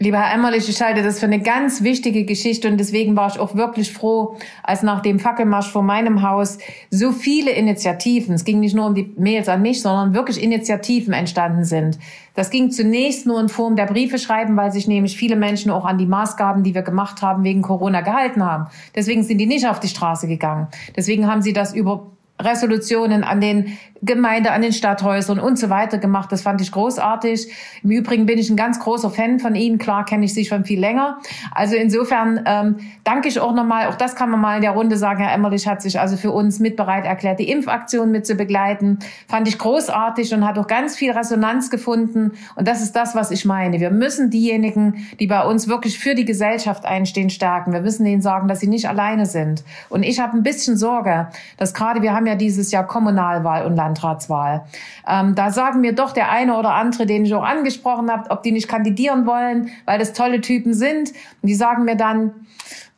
Lieber Herr Emmerlich, ich halte das für eine ganz wichtige Geschichte und deswegen war ich auch wirklich froh, als nach dem Fackelmarsch vor meinem Haus so viele Initiativen, es ging nicht nur um die Mails an mich, sondern wirklich Initiativen entstanden sind. Das ging zunächst nur in Form der Briefe schreiben, weil sich nämlich viele Menschen auch an die Maßgaben, die wir gemacht haben, wegen Corona gehalten haben. Deswegen sind die nicht auf die Straße gegangen. Deswegen haben sie das über Resolutionen an den Gemeinde, an den Stadthäusern und so weiter gemacht. Das fand ich großartig. Im Übrigen bin ich ein ganz großer Fan von Ihnen. Klar kenne ich Sie schon viel länger. Also insofern ähm, danke ich auch nochmal, auch das kann man mal in der Runde sagen, Herr Emmerlich hat sich also für uns mit bereit erklärt, die Impfaktion mit zu begleiten. Fand ich großartig und hat auch ganz viel Resonanz gefunden. Und das ist das, was ich meine. Wir müssen diejenigen, die bei uns wirklich für die Gesellschaft einstehen, stärken. Wir müssen ihnen sagen, dass sie nicht alleine sind. Und ich habe ein bisschen Sorge, dass gerade, wir haben ja dieses Jahr Kommunalwahl und Land Landratswahl. Ähm, da sagen mir doch der eine oder andere, den ich auch angesprochen habe, ob die nicht kandidieren wollen, weil das tolle Typen sind. Und die sagen mir dann,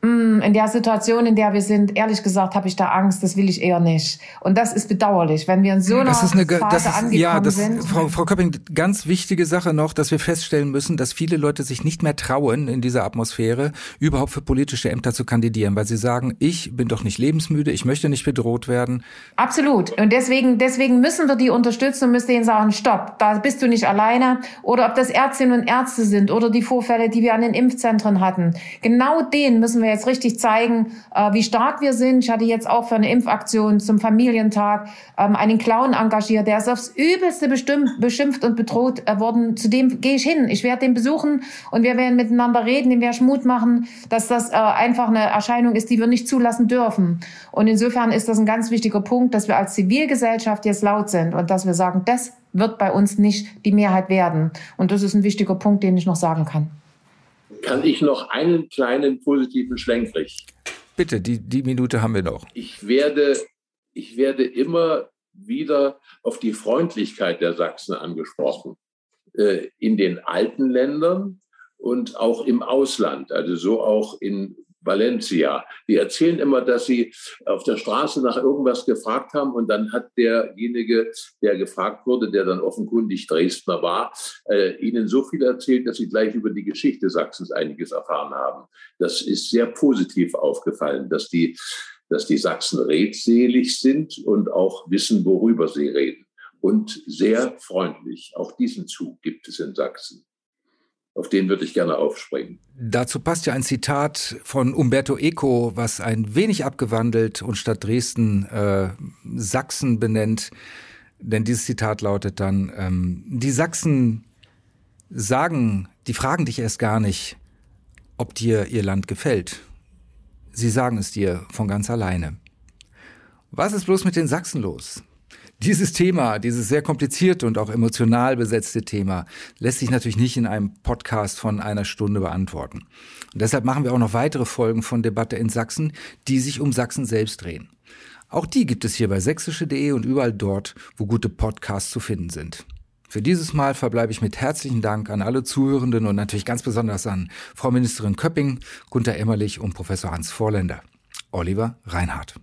in der Situation, in der wir sind, ehrlich gesagt, habe ich da Angst. Das will ich eher nicht. Und das ist bedauerlich, wenn wir in so einer das ist eine, Phase das ist, angekommen ja, das, sind. Frau, Frau Köpping, ganz wichtige Sache noch, dass wir feststellen müssen, dass viele Leute sich nicht mehr trauen, in dieser Atmosphäre überhaupt für politische Ämter zu kandidieren, weil sie sagen, ich bin doch nicht lebensmüde, ich möchte nicht bedroht werden. Absolut. Und deswegen, deswegen müssen wir die unterstützen und müssen denen sagen, stopp, da bist du nicht alleine. Oder ob das Ärztinnen und Ärzte sind oder die Vorfälle, die wir an den Impfzentren hatten. Genau denen müssen wir jetzt richtig zeigen, äh, wie stark wir sind. Ich hatte jetzt auch für eine Impfaktion zum Familientag ähm, einen Clown engagiert, der ist aufs Übelste bestimmt, beschimpft und bedroht äh, worden. Zu dem gehe ich hin. Ich werde den besuchen und wir werden miteinander reden, dem werde ich Mut machen, dass das äh, einfach eine Erscheinung ist, die wir nicht zulassen dürfen. Und insofern ist das ein ganz wichtiger Punkt, dass wir als Zivilgesellschaft jetzt laut sind und dass wir sagen, das wird bei uns nicht die Mehrheit werden. Und das ist ein wichtiger Punkt, den ich noch sagen kann kann ich noch einen kleinen positiven Schlenk richten. Bitte, die, die Minute haben wir noch. Ich werde, ich werde immer wieder auf die Freundlichkeit der Sachsen angesprochen. Äh, in den alten Ländern und auch im Ausland, also so auch in Valencia. Die erzählen immer, dass sie auf der Straße nach irgendwas gefragt haben und dann hat derjenige, der gefragt wurde, der dann offenkundig Dresdner war, äh, ihnen so viel erzählt, dass sie gleich über die Geschichte Sachsens einiges erfahren haben. Das ist sehr positiv aufgefallen, dass die, dass die Sachsen redselig sind und auch wissen, worüber sie reden. Und sehr freundlich. Auch diesen Zug gibt es in Sachsen. Auf den würde ich gerne aufspringen. Dazu passt ja ein Zitat von Umberto Eco, was ein wenig abgewandelt und statt Dresden äh, Sachsen benennt. Denn dieses Zitat lautet dann, ähm, die Sachsen sagen, die fragen dich erst gar nicht, ob dir ihr Land gefällt. Sie sagen es dir von ganz alleine. Was ist bloß mit den Sachsen los? Dieses Thema, dieses sehr komplizierte und auch emotional besetzte Thema, lässt sich natürlich nicht in einem Podcast von einer Stunde beantworten. Und deshalb machen wir auch noch weitere Folgen von Debatte in Sachsen, die sich um Sachsen selbst drehen. Auch die gibt es hier bei sächsische.de und überall dort, wo gute Podcasts zu finden sind. Für dieses Mal verbleibe ich mit herzlichen Dank an alle Zuhörenden und natürlich ganz besonders an Frau Ministerin Köpping, Gunter Emmerlich und Professor Hans Vorländer. Oliver Reinhardt.